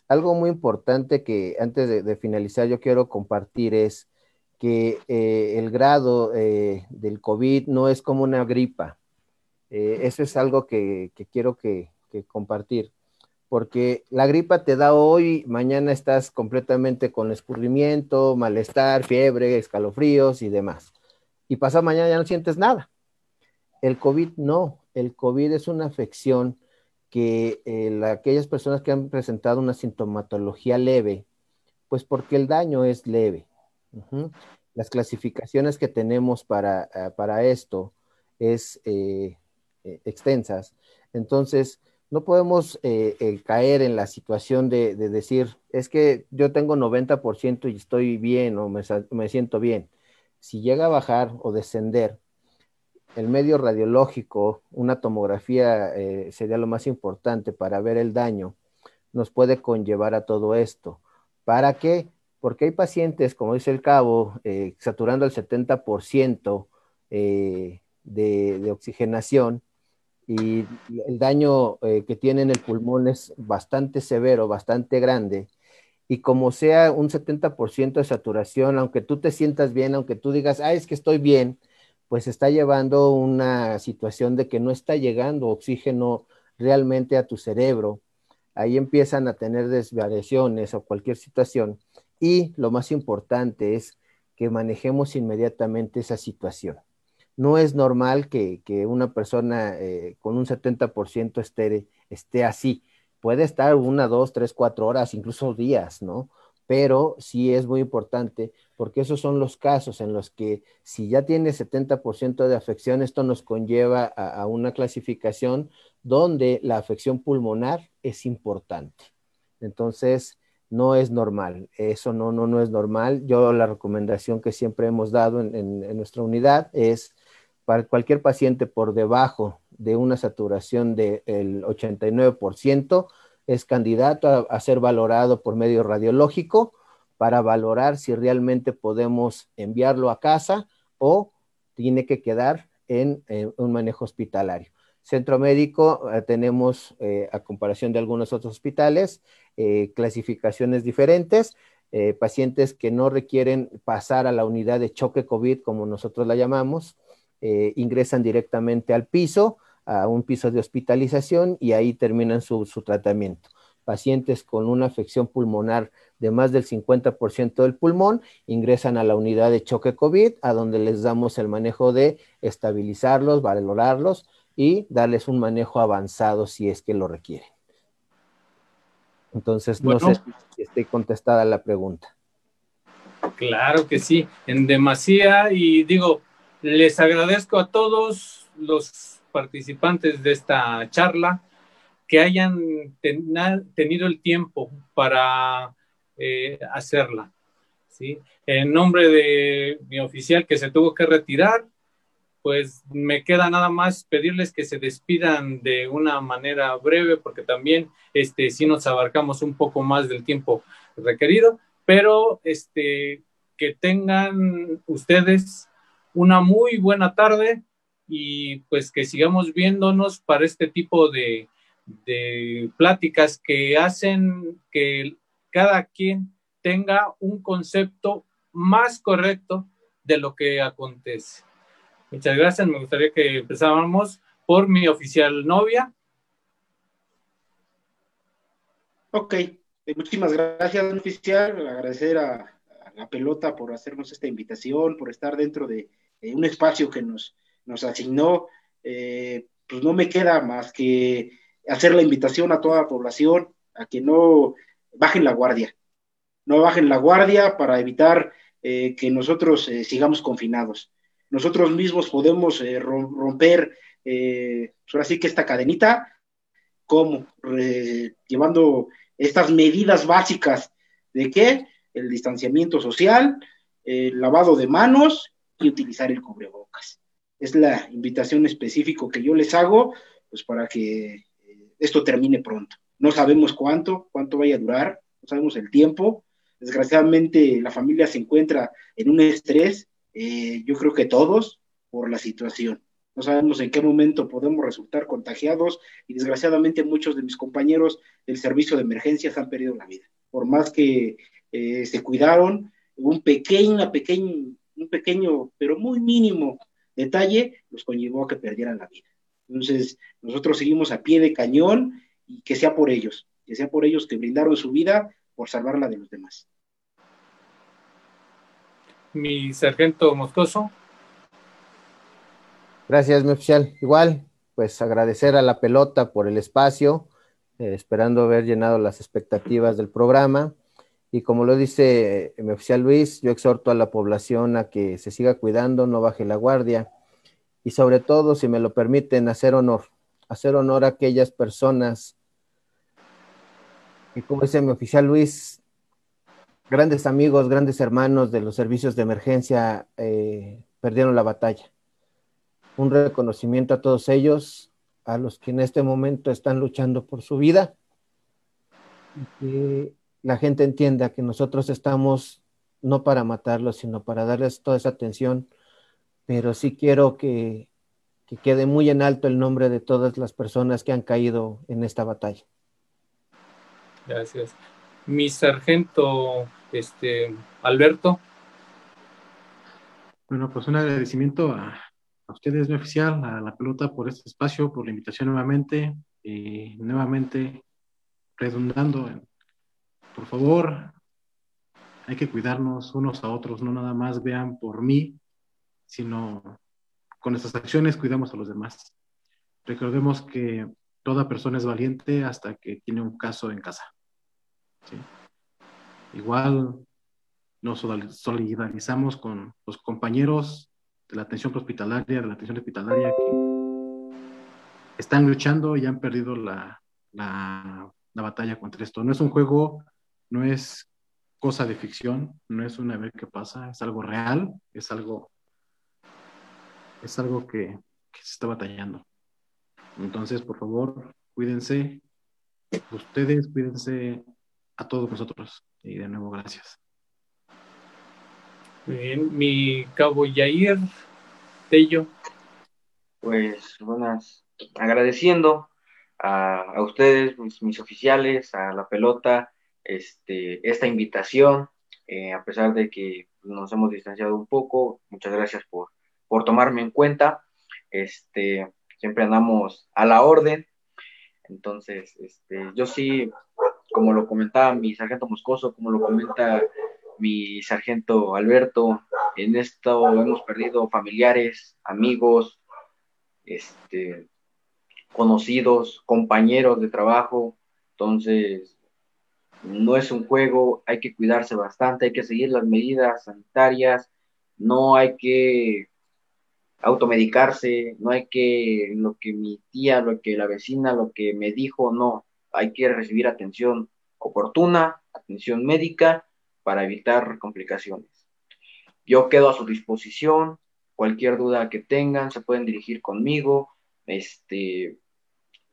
algo muy importante que antes de, finalizar yo quiero compartir es que eh, el grado eh, del COVID no es como una gripa. Eh, eso es algo que, quiero que, compartir, porque la gripa te da hoy, mañana estás completamente con escurrimiento, malestar, fiebre, escalofríos y demás. Y pasa mañana ya no sientes nada. El COVID no, el COVID es una afección que eh, aquellas personas que han presentado una sintomatología leve, pues porque el daño es leve. Las clasificaciones que tenemos para, ah, para esto es eh, eh, extensas. Entonces, no podemos caer en la situación de, decir, es que yo tengo 90% y estoy bien o me, me siento bien. Si llega a bajar o descender, el medio radiológico, una tomografía eh, sería lo más importante para ver el daño, nos puede conllevar a todo esto. ¿Para qué? Porque hay pacientes, como dice el cabo, eh, saturando el 70% eh, de, oxigenación y el daño que tiene en el pulmón es bastante severo, bastante grande. Y como sea un 70% de saturación, aunque tú te sientas bien, aunque tú digas, ah, es que estoy bien, pues está llevando una situación de que no está llegando oxígeno realmente a tu cerebro. Ahí empiezan a tener desvariaciones o cualquier situación. Y lo más importante es que manejemos inmediatamente esa situación. No es normal que, una persona eh, con un 70% esté, esté así. Puede estar una, dos, tres, cuatro horas, incluso días, ¿no? pero sí es muy importante porque esos son los casos en los que si ya tiene 70% de afección, esto nos conlleva a, una clasificación donde la afección pulmonar es importante. Entonces, no es normal, eso no, no, no es normal. Yo la recomendación que siempre hemos dado en, nuestra unidad es para cualquier paciente por debajo de una saturación del 89%, es candidato a, ser valorado por medio radiológico para valorar si realmente podemos enviarlo a casa o tiene que quedar en, un manejo hospitalario. Centro médico eh, tenemos, eh, a comparación de algunos otros hospitales, eh, clasificaciones diferentes. pacientes que no requieren pasar a la unidad de choque COVID, como nosotros la llamamos, ingresan directamente al piso a un piso de hospitalización y ahí terminan su, tratamiento. Pacientes con una afección pulmonar de más del 50% del pulmón ingresan a la unidad de choque COVID, a donde les damos el manejo de estabilizarlos, valorarlos y darles un manejo avanzado si es que lo requieren. Entonces, no sé si esté contestada la pregunta. Claro que sí, en demasía y digo, les agradezco a todos los participantes de esta charla que hayan tenido el tiempo para eh, hacerla. ¿sí? En nombre de mi oficial que se tuvo que retirar, pues me queda nada más pedirles que se despidan de una manera breve, porque también este, sí nos abarcamos un poco más del tiempo requerido, pero este, que tengan ustedes una muy buena tarde y pues que sigamos viéndonos para este tipo de, de pláticas que hacen que cada quien tenga un concepto más correcto de lo que acontece. Muchas gracias. Me gustaría que empezáramos por mi oficial novia. Ok, eh, muchísimas gracias, oficial. Agradecer a, la pelota por hacernos esta invitación, por estar dentro de, un espacio que nos, nos asignó. Eh, pues no me queda más que hacer la invitación a toda la población a que no bajen la guardia, no bajen la guardia para evitar eh, que nosotros eh, sigamos confinados. Nosotros mismos podemos eh, romper, pues ahora sí que esta cadenita, como llevando estas medidas básicas de que el distanciamiento social, el lavado de manos y utilizar el cubrebocas. Es la invitación específica que yo les hago, pues para que esto termine pronto. No sabemos cuánto, cuánto vaya a durar, no sabemos el tiempo. Desgraciadamente la familia se encuentra en un estrés, eh, yo creo que todos, por la situación. No sabemos en qué momento podemos resultar contagiados y desgraciadamente muchos de mis compañeros del servicio de emergencias han perdido la vida. Por más que eh, se cuidaron, un pequeño, pequeño, un pequeño, pero muy mínimo detalle los conllevó a que perdieran la vida. Entonces, nosotros seguimos a pie de cañón y que sea por ellos, que sea por ellos que brindaron su vida por salvarla de los demás. Mi sargento Moscoso. Gracias, mi oficial. Igual, pues agradecer a la pelota por el espacio, eh, esperando haber llenado las expectativas del programa. Y como lo dice mi oficial Luis, yo exhorto a la población a que se siga cuidando, no baje la guardia y sobre todo, si me lo permiten, hacer honor, hacer honor a aquellas personas que, como dice mi oficial Luis, grandes amigos, grandes hermanos de los servicios de emergencia eh, perdieron la batalla. Un reconocimiento a todos ellos, a los que en este momento están luchando por su vida, y que la gente entienda que nosotros estamos no para matarlos, sino para darles toda esa atención pero sí quiero que, quede muy en alto el nombre de todas las personas que han caído en esta batalla. Gracias. Mi sargento, este, Alberto. Bueno, pues un agradecimiento a, ustedes, mi oficial, a la pelota por este espacio, por la invitación nuevamente y nuevamente redundando por favor, hay que cuidarnos unos a otros, no nada más vean por mí, sino con nuestras acciones cuidamos a los demás. Recordemos que toda persona es valiente hasta que tiene un caso en casa. Igual nos solidarizamos con los compañeros de la atención hospitalaria, de la atención hospitalaria que están luchando y han perdido la, la, la batalla contra esto. No es un juego, no es cosa de ficción, no es una vez que pasa, es algo real, es algo es algo que, se está batallando. Entonces, por favor, cuídense, ustedes, cuídense a todos nosotros. Y de nuevo, gracias. Muy bien, mi cabo Yair Tello. Pues buenas, agradeciendo a, ustedes, mis, oficiales, a la pelota, este, esta invitación, eh, a pesar de que nos hemos distanciado un poco, muchas gracias por, por tomarme en cuenta. Este, siempre andamos a la orden. Entonces, este, yo sí como lo comentaba mi sargento Moscoso, como lo comenta mi sargento Alberto, en esto hemos perdido familiares, amigos, este, conocidos, compañeros de trabajo, entonces no es un juego, hay que cuidarse bastante, hay que seguir las medidas sanitarias, no hay que automedicarse, no hay que lo que mi tía, lo que la vecina, lo que me dijo, no, hay que recibir atención oportuna, atención médica para evitar complicaciones. Yo quedo a su disposición, cualquier duda que tengan se pueden dirigir conmigo, este,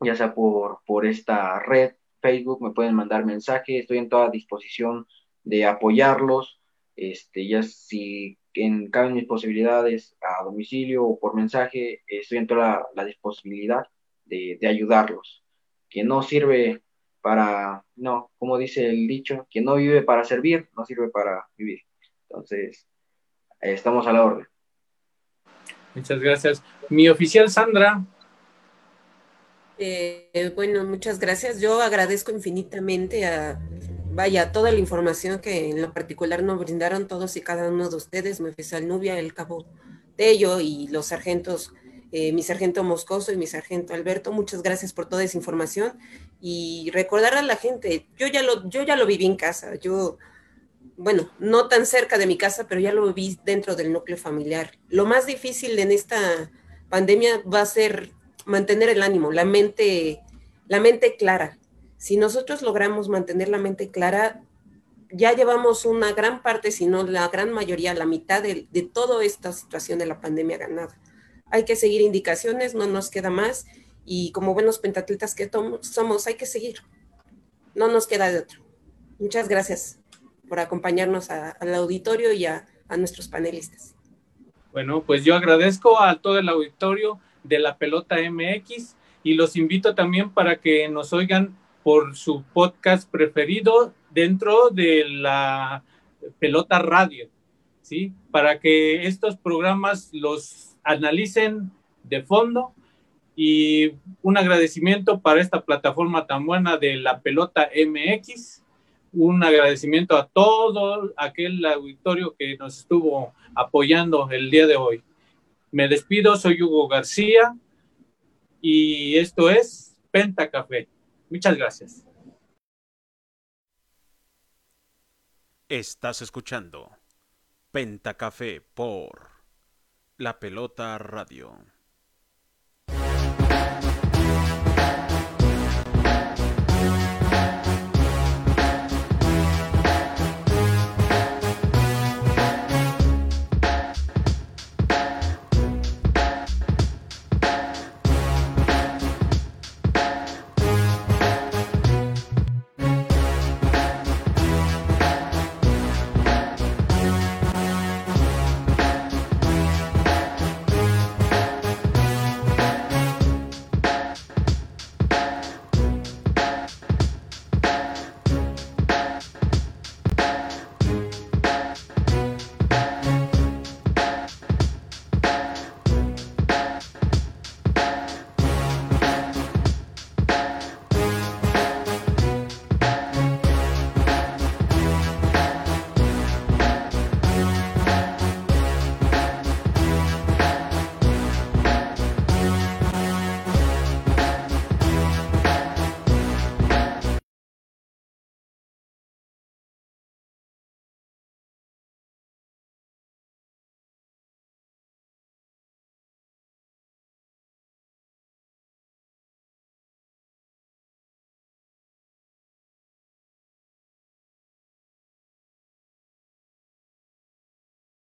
ya sea por, por esta red, Facebook, me pueden mandar mensaje, estoy en toda disposición de apoyarlos, este, ya si en cada mis posibilidades a domicilio o por mensaje, estoy en toda la, disponibilidad de, de, ayudarlos. Quien no sirve para, no, como dice el dicho, quien no vive para servir, no sirve para vivir. Entonces, estamos a la orden. Muchas gracias. Mi oficial Sandra. Eh, bueno, muchas gracias. Yo agradezco infinitamente a vaya, toda la información que en lo particular nos brindaron todos y cada uno de ustedes, mi oficial Nubia, el cabo Tello y los sargentos, eh, mi sargento Moscoso y mi sargento Alberto, muchas gracias por toda esa información y recordar a la gente, yo ya lo, yo ya lo viví en casa, yo, bueno, no tan cerca de mi casa, pero ya lo viví dentro del núcleo familiar. Lo más difícil en esta pandemia va a ser mantener el ánimo, la mente, la mente clara, si nosotros logramos mantener la mente clara, ya llevamos una gran parte, si no la gran mayoría, la mitad de, toda esta situación de la pandemia ganada. Hay que seguir indicaciones, no nos queda más y como buenos pentatletas que somos, hay que seguir. No nos queda de otro. Muchas gracias por acompañarnos al auditorio y a nuestros panelistas. Bueno, pues yo agradezco a todo el auditorio de la Pelota MX y los invito también para que nos oigan por su podcast preferido dentro de la pelota radio, ¿sí? Para que estos programas los analicen de fondo y un agradecimiento para esta plataforma tan buena de la pelota MX, un agradecimiento a todo aquel auditorio que nos estuvo apoyando el día de hoy. Me despido, soy Hugo García y esto es Penta Café. Muchas gracias. Estás escuchando Pentacafé por La Pelota Radio.